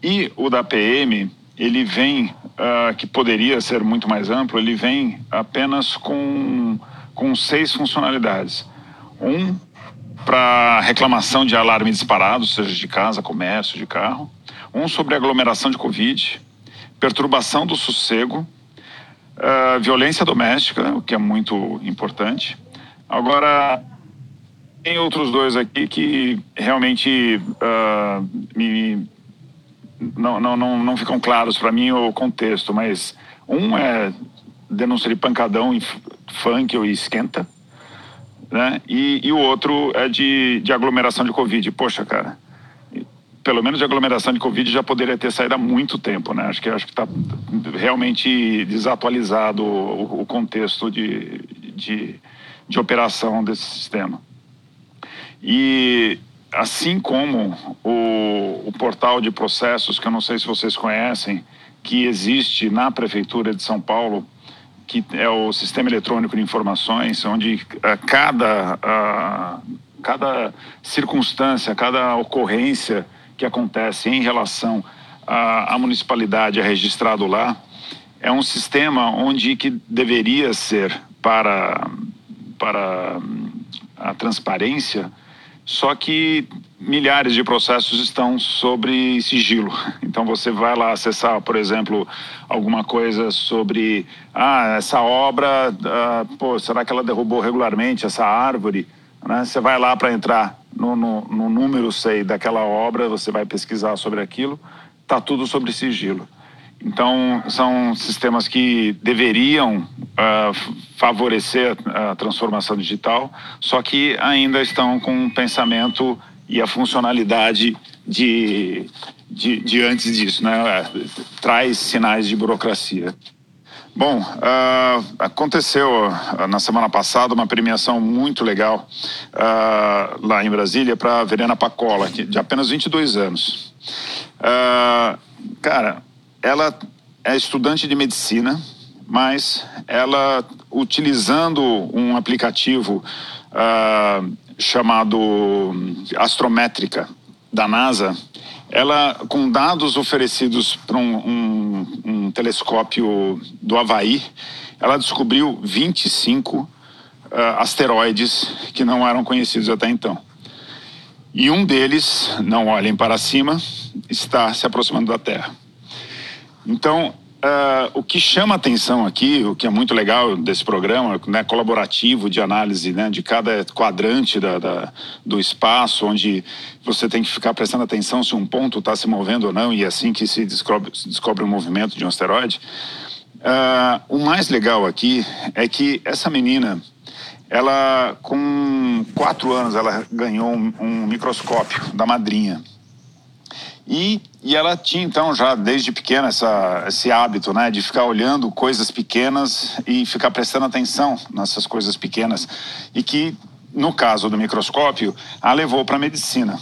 E o da PM ele vem, uh, que poderia ser muito mais amplo, ele vem apenas com, com seis funcionalidades. Um, para reclamação de alarme disparado, seja de casa, comércio, de carro. Um sobre aglomeração de Covid, perturbação do sossego, uh, violência doméstica, o que é muito importante. Agora, tem outros dois aqui que realmente uh, me, não, não, não, ficam claros para mim o contexto, mas um é denúncia de pancadão em funk ou esquenta, né? E, e o outro é de, de aglomeração de Covid. Poxa, cara, pelo menos de aglomeração de Covid já poderia ter saído há muito tempo, né? Acho que acho que está realmente desatualizado o, o contexto de, de, de operação desse sistema. E assim como o, o, portal de processos, que eu não sei se vocês conhecem, que existe na Prefeitura de São Paulo, que é o Sistema Eletrônico de Informações, onde a cada, a, cada circunstância, cada ocorrência que acontece em relação à, à municipalidade é registrado lá, é um sistema onde que deveria ser para, para a transparência, só que milhares de processos estão sobre sigilo. [laughs] Então você vai lá acessar, por exemplo, alguma coisa sobre ah, essa obra, ah, pô, será que ela derrubou regularmente essa árvore? Né? Você vai lá para entrar no, no, no número, sei, daquela obra, você vai pesquisar sobre aquilo, está tudo sobre sigilo. Então, são sistemas que deveriam uh, favorecer a transformação digital, só que ainda estão com o pensamento e a funcionalidade de, de, de antes disso, né? traz sinais de burocracia. Bom, uh, aconteceu uh, na semana passada uma premiação muito legal uh, lá em Brasília para a Verena Pacola, de apenas 22 anos. cara, ela é estudante de medicina, mas ela, utilizando um aplicativo uh, chamado Astrométrica da NASA, ela, com dados oferecidos para um, um, um, telescópio do Havaí, ela descobriu 25 uh, asteroides que não eram conhecidos até então. E um deles, não olhem para cima, está se aproximando da Terra. Então, uh, o que chama atenção aqui, o que é muito legal desse programa, né, colaborativo de análise né, de cada quadrante da, da, do espaço, onde você tem que ficar prestando atenção se um ponto está se movendo ou não, e é assim que se descobre, se descobre o movimento de um asteroide. Uh, o mais legal aqui é que essa menina, ela com quatro anos, ela ganhou um, um microscópio da madrinha. E, e ela tinha então já desde pequena essa, esse hábito né, de ficar olhando coisas pequenas e ficar prestando atenção nessas coisas pequenas. E que, no caso do microscópio, a levou para a medicina.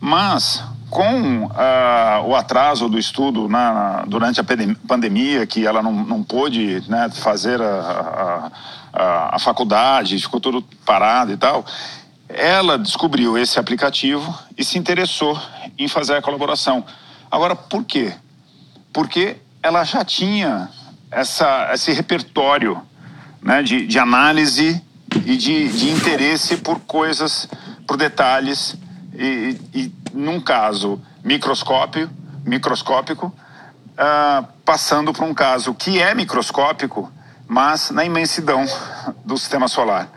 Mas com uh, o atraso do estudo na, durante a pandemia, que ela não, não pôde né, fazer a, a, a, a faculdade, ficou tudo parado e tal, ela descobriu esse aplicativo e se interessou em fazer a colaboração. Agora, por quê? Porque ela já tinha essa, esse repertório né, de, de análise e de, de interesse por coisas, por detalhes, e, e num caso microscópio, microscópico, uh, passando por um caso que é microscópico, mas na imensidão do sistema solar.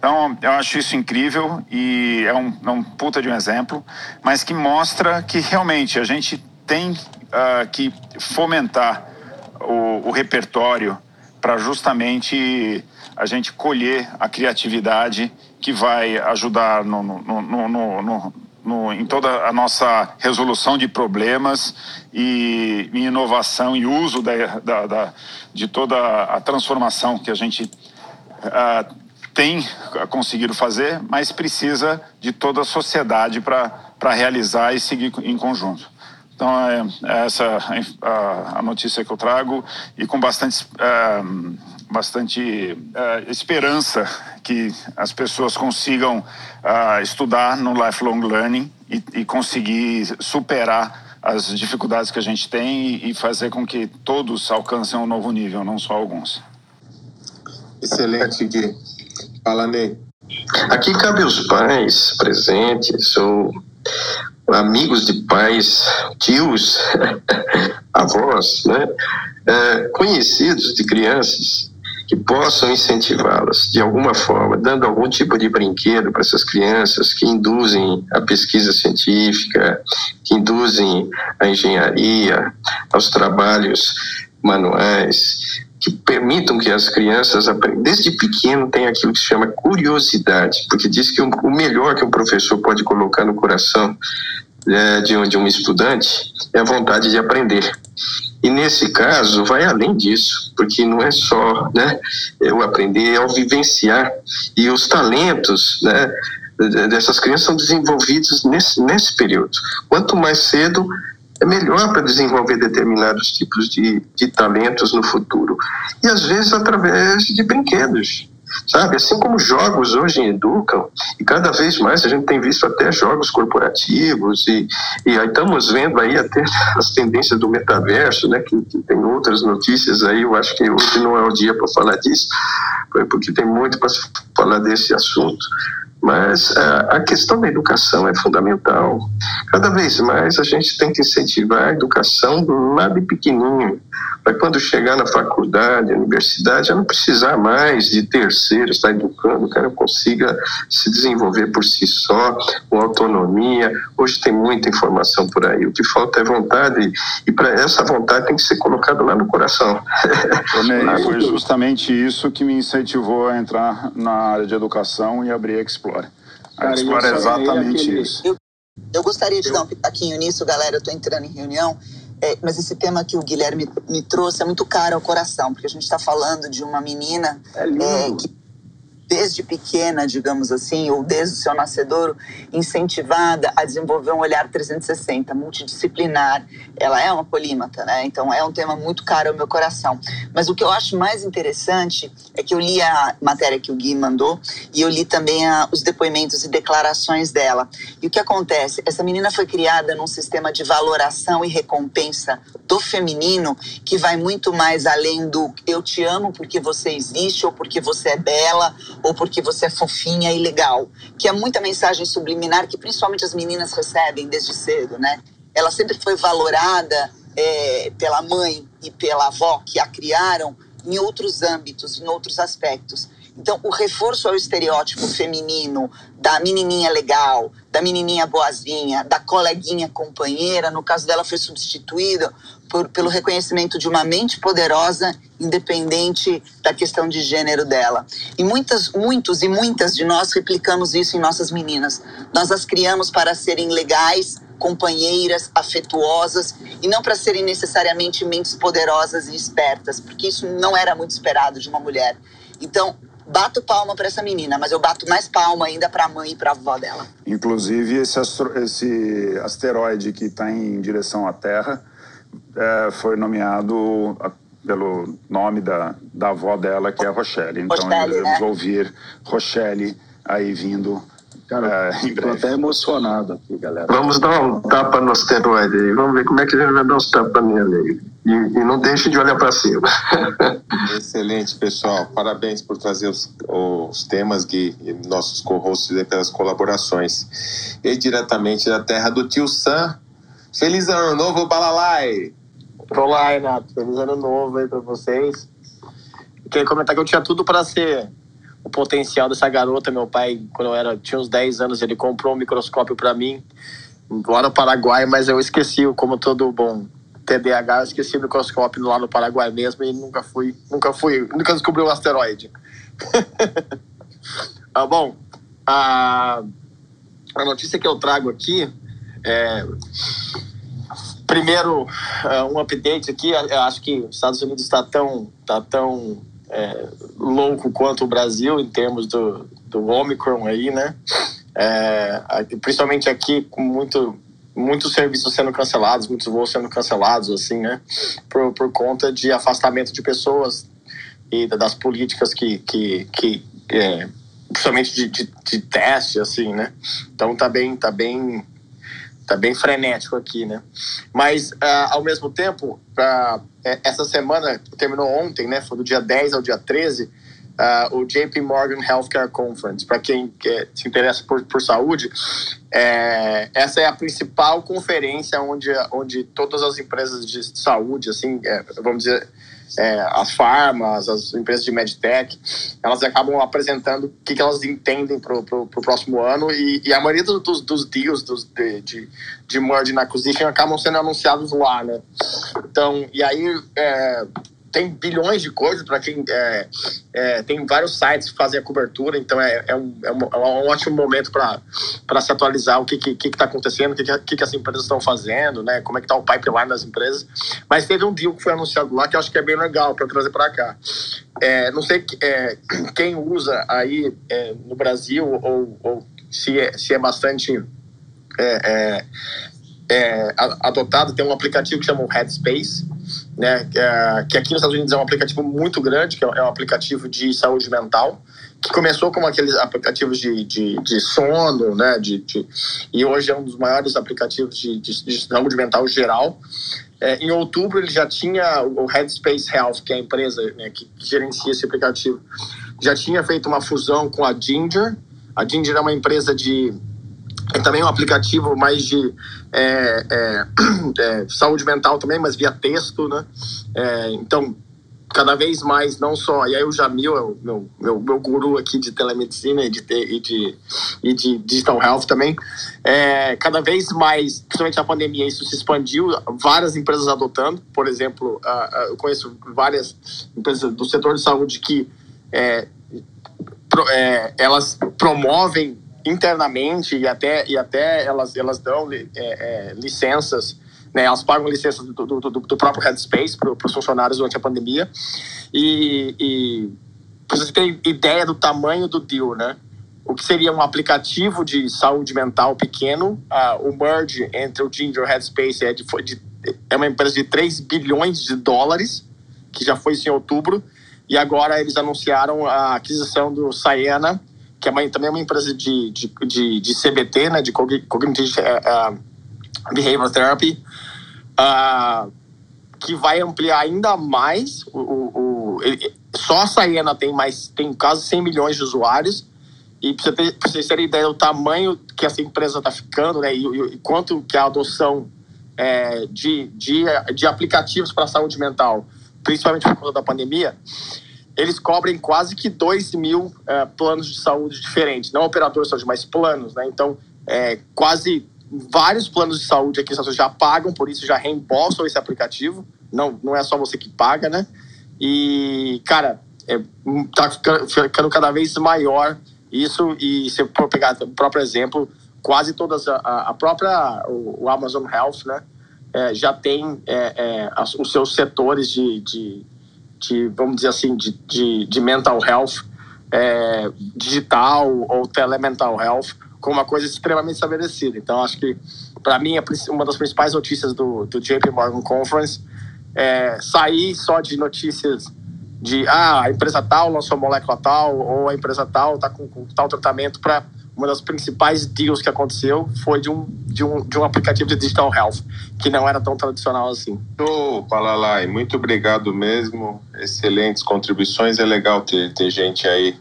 Então, eu acho isso incrível e é um, é um puta de um exemplo, mas que mostra que realmente a gente tem uh, que fomentar o, o repertório para justamente a gente colher a criatividade que vai ajudar no, no, no, no, em toda a nossa resolução de problemas e, e inovação e uso da, da, da, de toda a transformação que a gente uh, tem conseguido fazer, mas precisa de toda a sociedade para realizar e seguir em conjunto. Então, é, é essa a, a, notícia que eu trago e com bastante, é, bastante é, esperança que as pessoas consigam é, estudar no lifelong learning e, e, conseguir superar as dificuldades que a gente tem e, e fazer com que todos alcancem um novo nível, não só alguns. Excelente, Gui. Fala, Ney. Aqui cabe os pais presentes ou amigos de pais, tios, [laughs] avós, né? É, conhecidos de crianças que possam incentivá-las de alguma forma, dando algum tipo de brinquedo para essas crianças que induzem a pesquisa científica, que induzem a engenharia, aos trabalhos manuais, que permitam que as crianças, desde pequeno, tenham aquilo que se chama curiosidade, porque diz que o melhor que um professor pode colocar no coração é, de, um, de um estudante é a vontade de aprender. E nesse caso, vai além disso, porque não é só né, eu aprender, é o vivenciar. E os talentos né, dessas crianças são desenvolvidos nesse, nesse período. Quanto mais cedo, é melhor para desenvolver determinados tipos de, de talentos no futuro. E às vezes através de brinquedos. Sabe, assim como jogos hoje educam, e cada vez mais a gente tem visto até jogos corporativos, e, e aí estamos vendo aí até [laughs] as tendências do metaverso, né, que, que tem outras notícias aí, eu acho que hoje não é o dia para falar disso, porque tem muito para falar desse assunto. Mas a, a questão da educação é fundamental. Cada vez mais a gente tem que incentivar a educação lá de pequenininho, para quando chegar na faculdade, na universidade, já não precisar mais de terceiro estar educando, o cara consiga se desenvolver por si só, com autonomia. Hoje tem muita informação por aí. O que falta é vontade, e para essa vontade tem que ser colocada lá no coração. [laughs] Foi justamente isso que me incentivou a entrar na área de educação e abrir a Explore. A Cara, Explore é exatamente aquele... isso. Eu, eu gostaria de dar um pitaquinho nisso, galera. Eu estou entrando em reunião. É, mas esse tema que o Guilherme me trouxe é muito caro ao coração, porque a gente está falando de uma menina é é, que desde pequena, digamos assim, ou desde o seu nascedouro, incentivada a desenvolver um olhar 360, multidisciplinar. Ela é uma polímata, né? Então é um tema muito caro ao meu coração. Mas o que eu acho mais interessante é que eu li a matéria que o Gui mandou e eu li também a, os depoimentos e declarações dela. E o que acontece? Essa menina foi criada num sistema de valoração e recompensa do feminino que vai muito mais além do eu te amo porque você existe ou porque você é bela ou porque você é fofinha e legal, que é muita mensagem subliminar que principalmente as meninas recebem desde cedo, né? Ela sempre foi valorada é, pela mãe e pela avó que a criaram em outros âmbitos, em outros aspectos. Então, o reforço ao estereótipo feminino da menininha legal, da menininha boazinha, da coleguinha companheira, no caso dela foi substituído por, pelo reconhecimento de uma mente poderosa, independente da questão de gênero dela. E muitas, muitos e muitas de nós replicamos isso em nossas meninas. Nós as criamos para serem legais, companheiras, afetuosas e não para serem necessariamente mentes poderosas e espertas, porque isso não era muito esperado de uma mulher. Então, bato palma para essa menina, mas eu bato mais palma ainda para a mãe e para a avó dela. Inclusive, esse, astro, esse asteroide que está em direção à Terra é, foi nomeado a, pelo nome da, da avó dela, que é a Rochelle. Então, Rochelle, devemos né? ouvir Rochelle aí vindo Cara, é, tô até emocionado aqui, galera. Vamos dar um tapa no asteroide aí. Vamos ver como é que a gente vai dar uns tapas nele aí. E, e não deixe de olhar para cima. [laughs] Excelente, pessoal. Parabéns por trazer os, os temas, Gui, e nossos co-hosts pelas colaborações. E diretamente da terra do tio Sam. Feliz ano novo, Balalai! Olá, Renato. Feliz ano novo aí pra vocês. queria comentar que eu tinha tudo para ser o potencial dessa garota. Meu pai, quando eu era, tinha uns 10 anos, ele comprou um microscópio para mim, lá no Paraguai, mas eu esqueci, como todo bom TDAH, eu esqueci o microscópio lá no Paraguai mesmo e nunca fui, nunca fui, nunca descobri o asteroide. [laughs] ah, bom, a, a notícia que eu trago aqui é primeiro, uh, um update aqui. Eu acho que os Estados Unidos está tão, tá tão é, louco quanto o Brasil em termos do, do Omicron aí, né? É, principalmente aqui com muito muitos serviços sendo cancelados, muitos voos sendo cancelados, assim, né? Por, por conta de afastamento de pessoas e das políticas que, que, que é, principalmente de, de, de, teste, assim, né? Então tá bem, tá bem tá bem frenético aqui, né? Mas, uh, ao mesmo tempo, uh, essa semana, terminou ontem, né? Foi do dia 10 ao dia 13, uh, o JP Morgan Healthcare Conference. Para quem se interessa por, por saúde, é, essa é a principal conferência onde, onde todas as empresas de saúde, assim, é, vamos dizer é, as farmas, as empresas de medtech, elas acabam apresentando o que, que elas entendem para o próximo ano e, e, a maioria dos, dos deals dos, de, de, de merge and acquisition acabam sendo anunciados lá, né? Então, e aí é, tem bilhões de coisas para quem é, é, tem vários sites que fazem a cobertura, então é, é, um, é um, é um ótimo momento para se atualizar o que está que, que, tá acontecendo, o que, que, que, as empresas estão fazendo, né? como é que está o pipeline das empresas. Mas teve um deal que foi anunciado lá que eu acho que é bem legal para trazer para cá. É, não sei é, quem usa aí é, no Brasil ou, ou se, é, se é bastante adotado, tem um aplicativo que chama Headspace, né, é, que aqui nos Estados Unidos é um aplicativo muito grande, que é um aplicativo de saúde mental, que começou como aqueles aplicativos de, de, de sono, né, de, de, e hoje é um dos maiores aplicativos de, de, de saúde mental geral. É, em outubro ele já tinha o Headspace Health, que é a empresa né, que, que gerencia esse aplicativo, já tinha feito uma fusão com a Ginger. A Ginger é uma empresa de é também um aplicativo mais de é, é, [clears throat] é, saúde mental também, mas via texto, né? É, então, cada vez mais, não só... E aí o Jamil é o meu, meu, meu guru aqui de telemedicina e de, e de, e de digital health também. É, cada vez mais, principalmente a pandemia, isso se expandiu, várias empresas adotando. Por exemplo, eu conheço várias empresas do setor de saúde que é, pro, elas promovem internamente e até, e até elas, elas dão é, é, licenças, né, elas pagam licenças do, do, do, do próprio Headspace para os funcionários durante a pandemia. E, e para você ter ideia do tamanho do deal, né? O que seria um aplicativo de saúde mental pequeno, uh, o merge entre o Ginger e o Headspace é, de, de, é uma empresa de 3 bilhões de dólares, que já foi isso em outubro, e agora eles anunciaram a aquisição do Siena, que é uma, também é uma empresa de, de, de, de CBT, né, de Cognitive uh, Therapy, uh, que vai ampliar ainda mais o, o, o ele, só a Siena tem mais tem quase 100 milhões de usuários e para você vocês terem ideia do tamanho que essa empresa está ficando né, e, e, quanto que a adoção é, de, de, de aplicativos para a saúde mental principalmente por conta da pandemia eles cobrem quase que 2 mil é, planos de saúde diferentes, não operadores de saúde, mas planos, né? Então, é, quase vários planos de saúde aqui já pagam, por isso já reembolsam esse aplicativo, não, não é só você que paga, né? E, cara, é, tá ficando, cada vez maior isso, e se for pegar o próprio exemplo, quase todas, a, a própria, o, Amazon Health, né? É, já tem é, é, os seus setores de, de de vamos dizer assim, de, de, de mental health é, digital ou telemental health como uma coisa extremamente estabelecida. Então, acho que, para mim, uma das principais notícias do, do JP Morgan Conference é sair só de notícias de ah, a empresa tal lançou molécula tal ou a empresa tal está com, com tal tratamento para uma das principais deals que aconteceu foi de um, de um, de um aplicativo de digital health, que não era tão tradicional assim. Ô, Palalai, muito obrigado mesmo. Excelentes contribuições. É legal ter, ter gente aí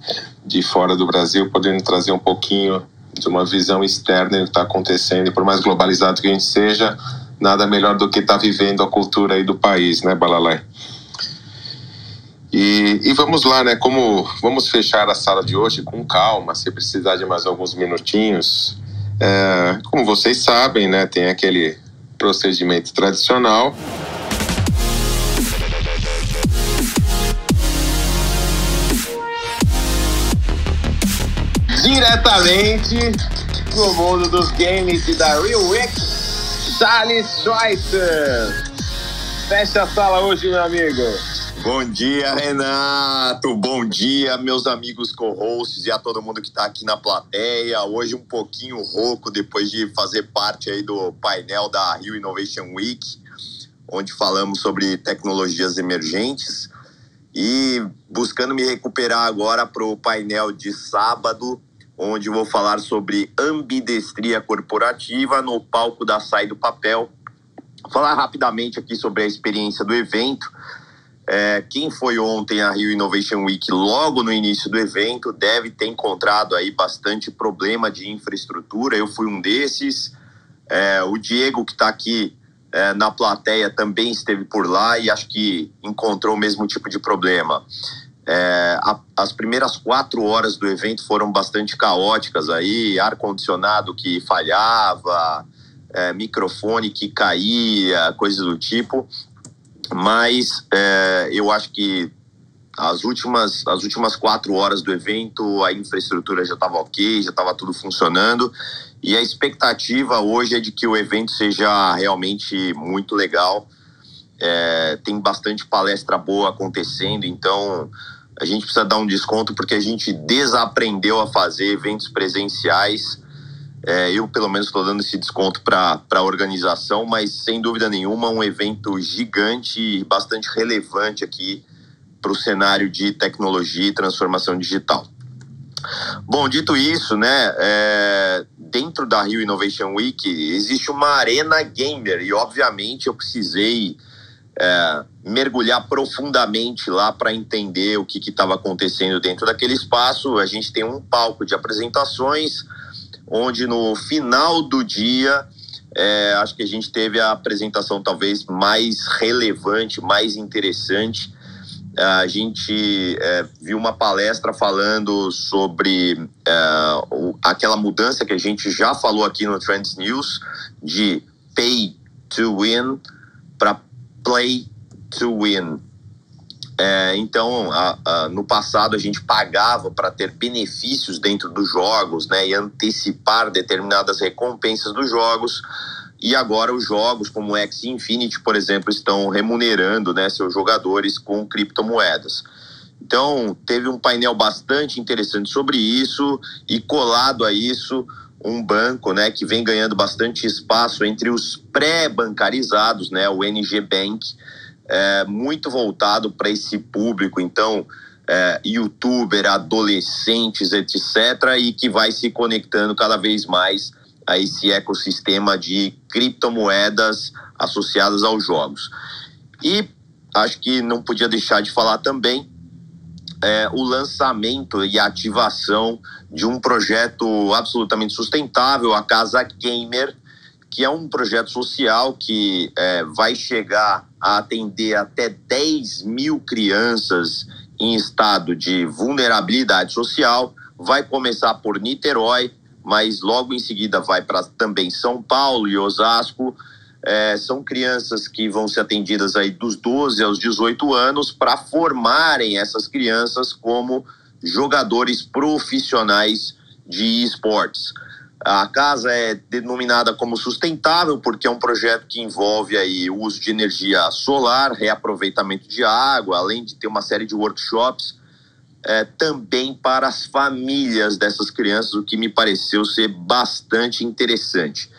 de fora do Brasil podendo trazer um pouquinho de uma visão externa do que está acontecendo. E por mais globalizado que a gente seja, nada melhor do que estar tá vivendo a cultura aí do país, né, Balalai? E, e, vamos lá, né? Como vamos fechar a sala de hoje com calma, se precisar de mais alguns minutinhos. É, como vocês sabem, né? Tem aquele procedimento tradicional. Diretamente no mundo dos games e da Real Week, Charles Schweitzer. Fecha a sala hoje, meu amigo. Bom dia, Renato. Bom dia, meus amigos co-hosts e a todo mundo que está aqui na plateia. Hoje um pouquinho rouco depois de fazer parte aí do painel da Rio Innovation Week, onde falamos sobre tecnologias emergentes e buscando me recuperar agora para o painel de sábado, onde vou falar sobre ambidestria corporativa no palco da Sai do Papel. Vou falar rapidamente aqui sobre a experiência do evento é, quem foi ontem a Rio Innovation Week, logo no início do evento, deve ter encontrado aí bastante problema de infraestrutura. Eu fui um desses. É, o Diego, que está aqui é, na plateia, também esteve por lá e acho que encontrou o mesmo tipo de problema. É, a, as primeiras quatro horas do evento foram bastante caóticas aí, ar-condicionado que falhava, é, microfone que caía, coisas do tipo mas é, eu acho que as últimas, as últimas quatro horas do evento, a infraestrutura já estava ok, já estava tudo funcionando. E a expectativa hoje é de que o evento seja realmente muito legal. É, tem bastante palestra boa acontecendo, então a gente precisa dar um desconto porque a gente desaprendeu a fazer eventos presenciais é, eu, pelo menos, estou dando esse desconto para a organização, mas sem dúvida nenhuma, um evento gigante e bastante relevante aqui para o cenário de tecnologia e transformação digital. Bom, dito isso, né, é, dentro da Rio Innovation Week existe uma arena gamer e, obviamente, eu precisei é, mergulhar profundamente lá para entender o que estava acontecendo dentro daquele espaço. A gente tem um palco de apresentações onde no final do dia é, acho que a gente teve a apresentação talvez mais relevante, mais interessante. A gente é, viu uma palestra falando sobre é, o, aquela mudança que a gente já falou aqui no Trends News de pay to win para play to win. É, então, a, a, no passado, a gente pagava para ter benefícios dentro dos jogos né, e antecipar determinadas recompensas dos jogos. E agora os jogos como X Infinity, por exemplo, estão remunerando né, seus jogadores com criptomoedas. Então, teve um painel bastante interessante sobre isso e colado a isso um banco, né, que vem ganhando bastante espaço entre os pré-bancarizados, né, o NG Bank, é, muito voltado para esse público, então, é, youtuber, adolescentes, etc., e que vai se conectando cada vez mais a esse ecossistema de criptomoedas associadas aos jogos. E acho que não podia deixar de falar também é, o lançamento e ativação de um projeto absolutamente sustentável, a Casa Gamer, que é um projeto social que é, vai chegar a atender até 10 mil crianças em estado de vulnerabilidade social. Vai começar por Niterói, mas logo em seguida vai para também São Paulo e Osasco. É, são crianças que vão ser atendidas aí dos 12 aos 18 anos para formarem essas crianças como jogadores profissionais de esportes. A casa é denominada como sustentável porque é um projeto que envolve aí o uso de energia solar, reaproveitamento de água, além de ter uma série de workshops é, também para as famílias dessas crianças, o que me pareceu ser bastante interessante.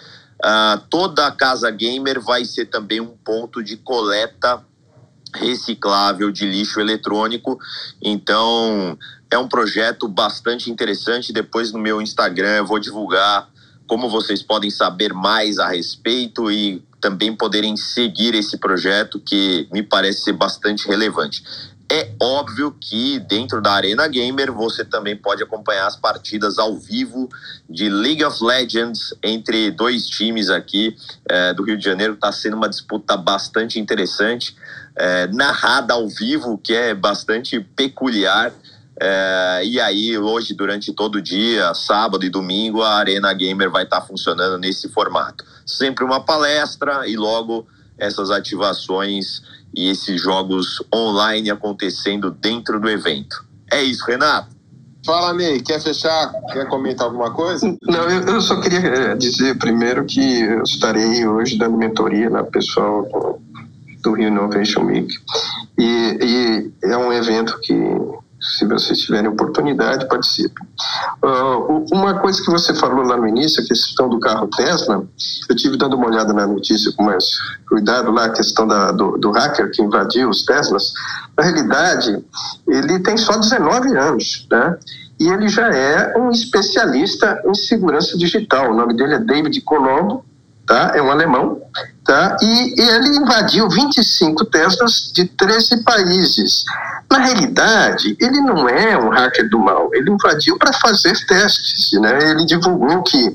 Uh, toda a casa gamer vai ser também um ponto de coleta reciclável de lixo eletrônico. Então, é um projeto bastante interessante. Depois no meu Instagram eu vou divulgar como vocês podem saber mais a respeito e também poderem seguir esse projeto que me parece ser bastante relevante. É óbvio que dentro da Arena Gamer você também pode acompanhar as partidas ao vivo de League of Legends entre dois times aqui é, do Rio de Janeiro. Está sendo uma disputa bastante interessante, é, narrada ao vivo, que é bastante peculiar. É, e aí, hoje, durante todo o dia, sábado e domingo, a Arena Gamer vai estar tá funcionando nesse formato. Sempre uma palestra e logo essas ativações e esses jogos online acontecendo dentro do evento. É isso, Renato. Fala, Ney, quer fechar? Quer comentar alguma coisa? Não, eu, eu só queria eh, dizer primeiro que eu estarei hoje dando mentoria na pessoal do, do Rio Innovation Week. E, e é um evento que se vocês tiverem oportunidade, participem. Uh, uma coisa que você falou lá no início, a questão do carro Tesla, eu tive dando uma olhada na notícia com mais cuidado lá, a questão da, do, do hacker que invadiu os Teslas. Na realidade, ele tem só 19 anos, né? E ele já é um especialista em segurança digital. O nome dele é David Colombo, tá? É um alemão, tá? E, e ele invadiu 25 Teslas de 13 países. Na realidade, ele não é um hacker do mal, ele invadiu para fazer testes, né? Ele divulgou que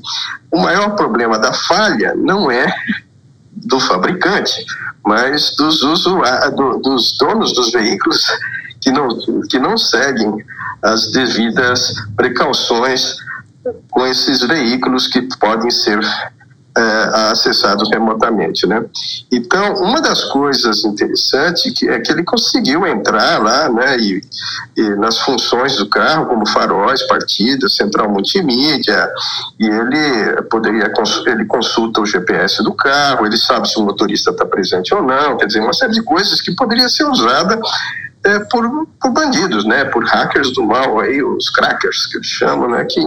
o maior problema da falha não é do fabricante, mas dos, usuários, dos donos dos veículos que não, que não seguem as devidas precauções com esses veículos que podem ser é, acessados remotamente, né? Então, uma das coisas interessantes é que ele conseguiu entrar lá, né, e, e nas funções do carro, como faróis, partida, central multimídia, e ele poderia ele consulta o GPS do carro, ele sabe se o motorista está presente ou não, quer dizer, uma série de coisas que poderia ser usada é, por, por, bandidos, né, por hackers do mal, aí os crackers que eles chamam, né, que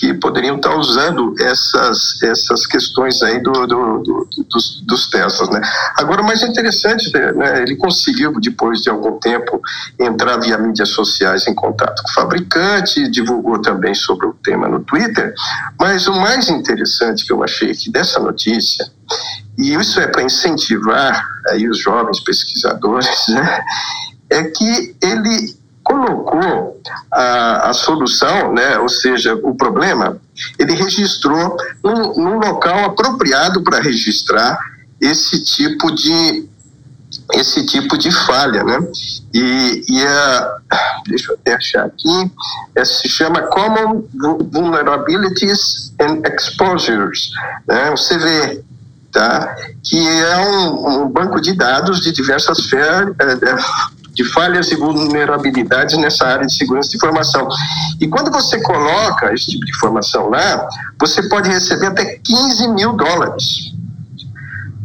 que poderiam estar usando essas, essas questões aí do, do, do dos, dos Teslas, né? Agora, o mais interessante, né, ele conseguiu, depois de algum tempo, entrar via mídias sociais em contato com o fabricante, divulgou também sobre o tema no Twitter, mas o mais interessante que eu achei aqui dessa notícia, e isso é para incentivar aí os jovens pesquisadores, [laughs] né, é que ele colocou a, a solução, né, ou seja, o problema, ele registrou num, num local apropriado para registrar esse tipo de esse tipo de falha, né? E, e a, deixa eu até achar aqui, se chama Common Vulnerabilities and Exposures, né? O CV, tá? Que é um, um banco de dados de diversas fer, eh, de falhas e vulnerabilidades nessa área de segurança de informação. E quando você coloca esse tipo de informação lá, você pode receber até 15 mil dólares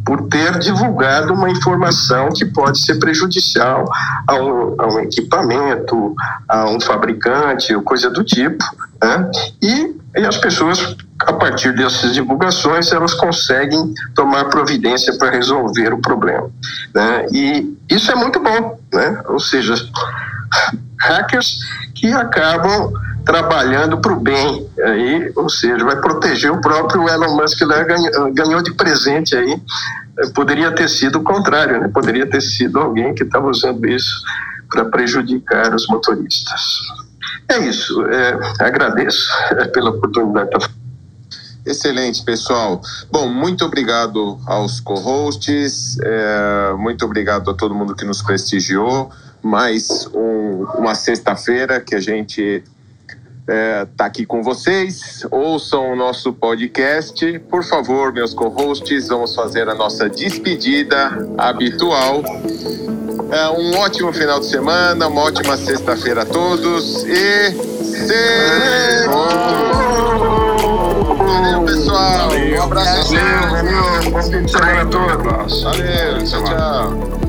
por ter divulgado uma informação que pode ser prejudicial a um, a um equipamento, a um fabricante, ou coisa do tipo. Né? E, e as pessoas, a partir dessas divulgações, elas conseguem tomar providência para resolver o problema. Né? E isso é muito bom, né? ou seja, hackers que acabam trabalhando para o bem, aí, ou seja, vai proteger o próprio Elon Musk lá, ganhou, ganhou de presente aí, poderia ter sido o contrário, né? poderia ter sido alguém que estava usando isso para prejudicar os motoristas. É isso, é, agradeço pela oportunidade de Excelente, pessoal. Bom, muito obrigado aos co-hosts, é, muito obrigado a todo mundo que nos prestigiou. Mais um, uma sexta-feira que a gente é, tá aqui com vocês. Ouçam o nosso podcast. Por favor, meus co-hosts, vamos fazer a nossa despedida habitual. É, um ótimo final de semana, uma ótima sexta-feira a todos e. Valeu, pessoal. Um abraço. Valeu, valeu. Bom fim de semana a todos. Valeu, tchau, tchau.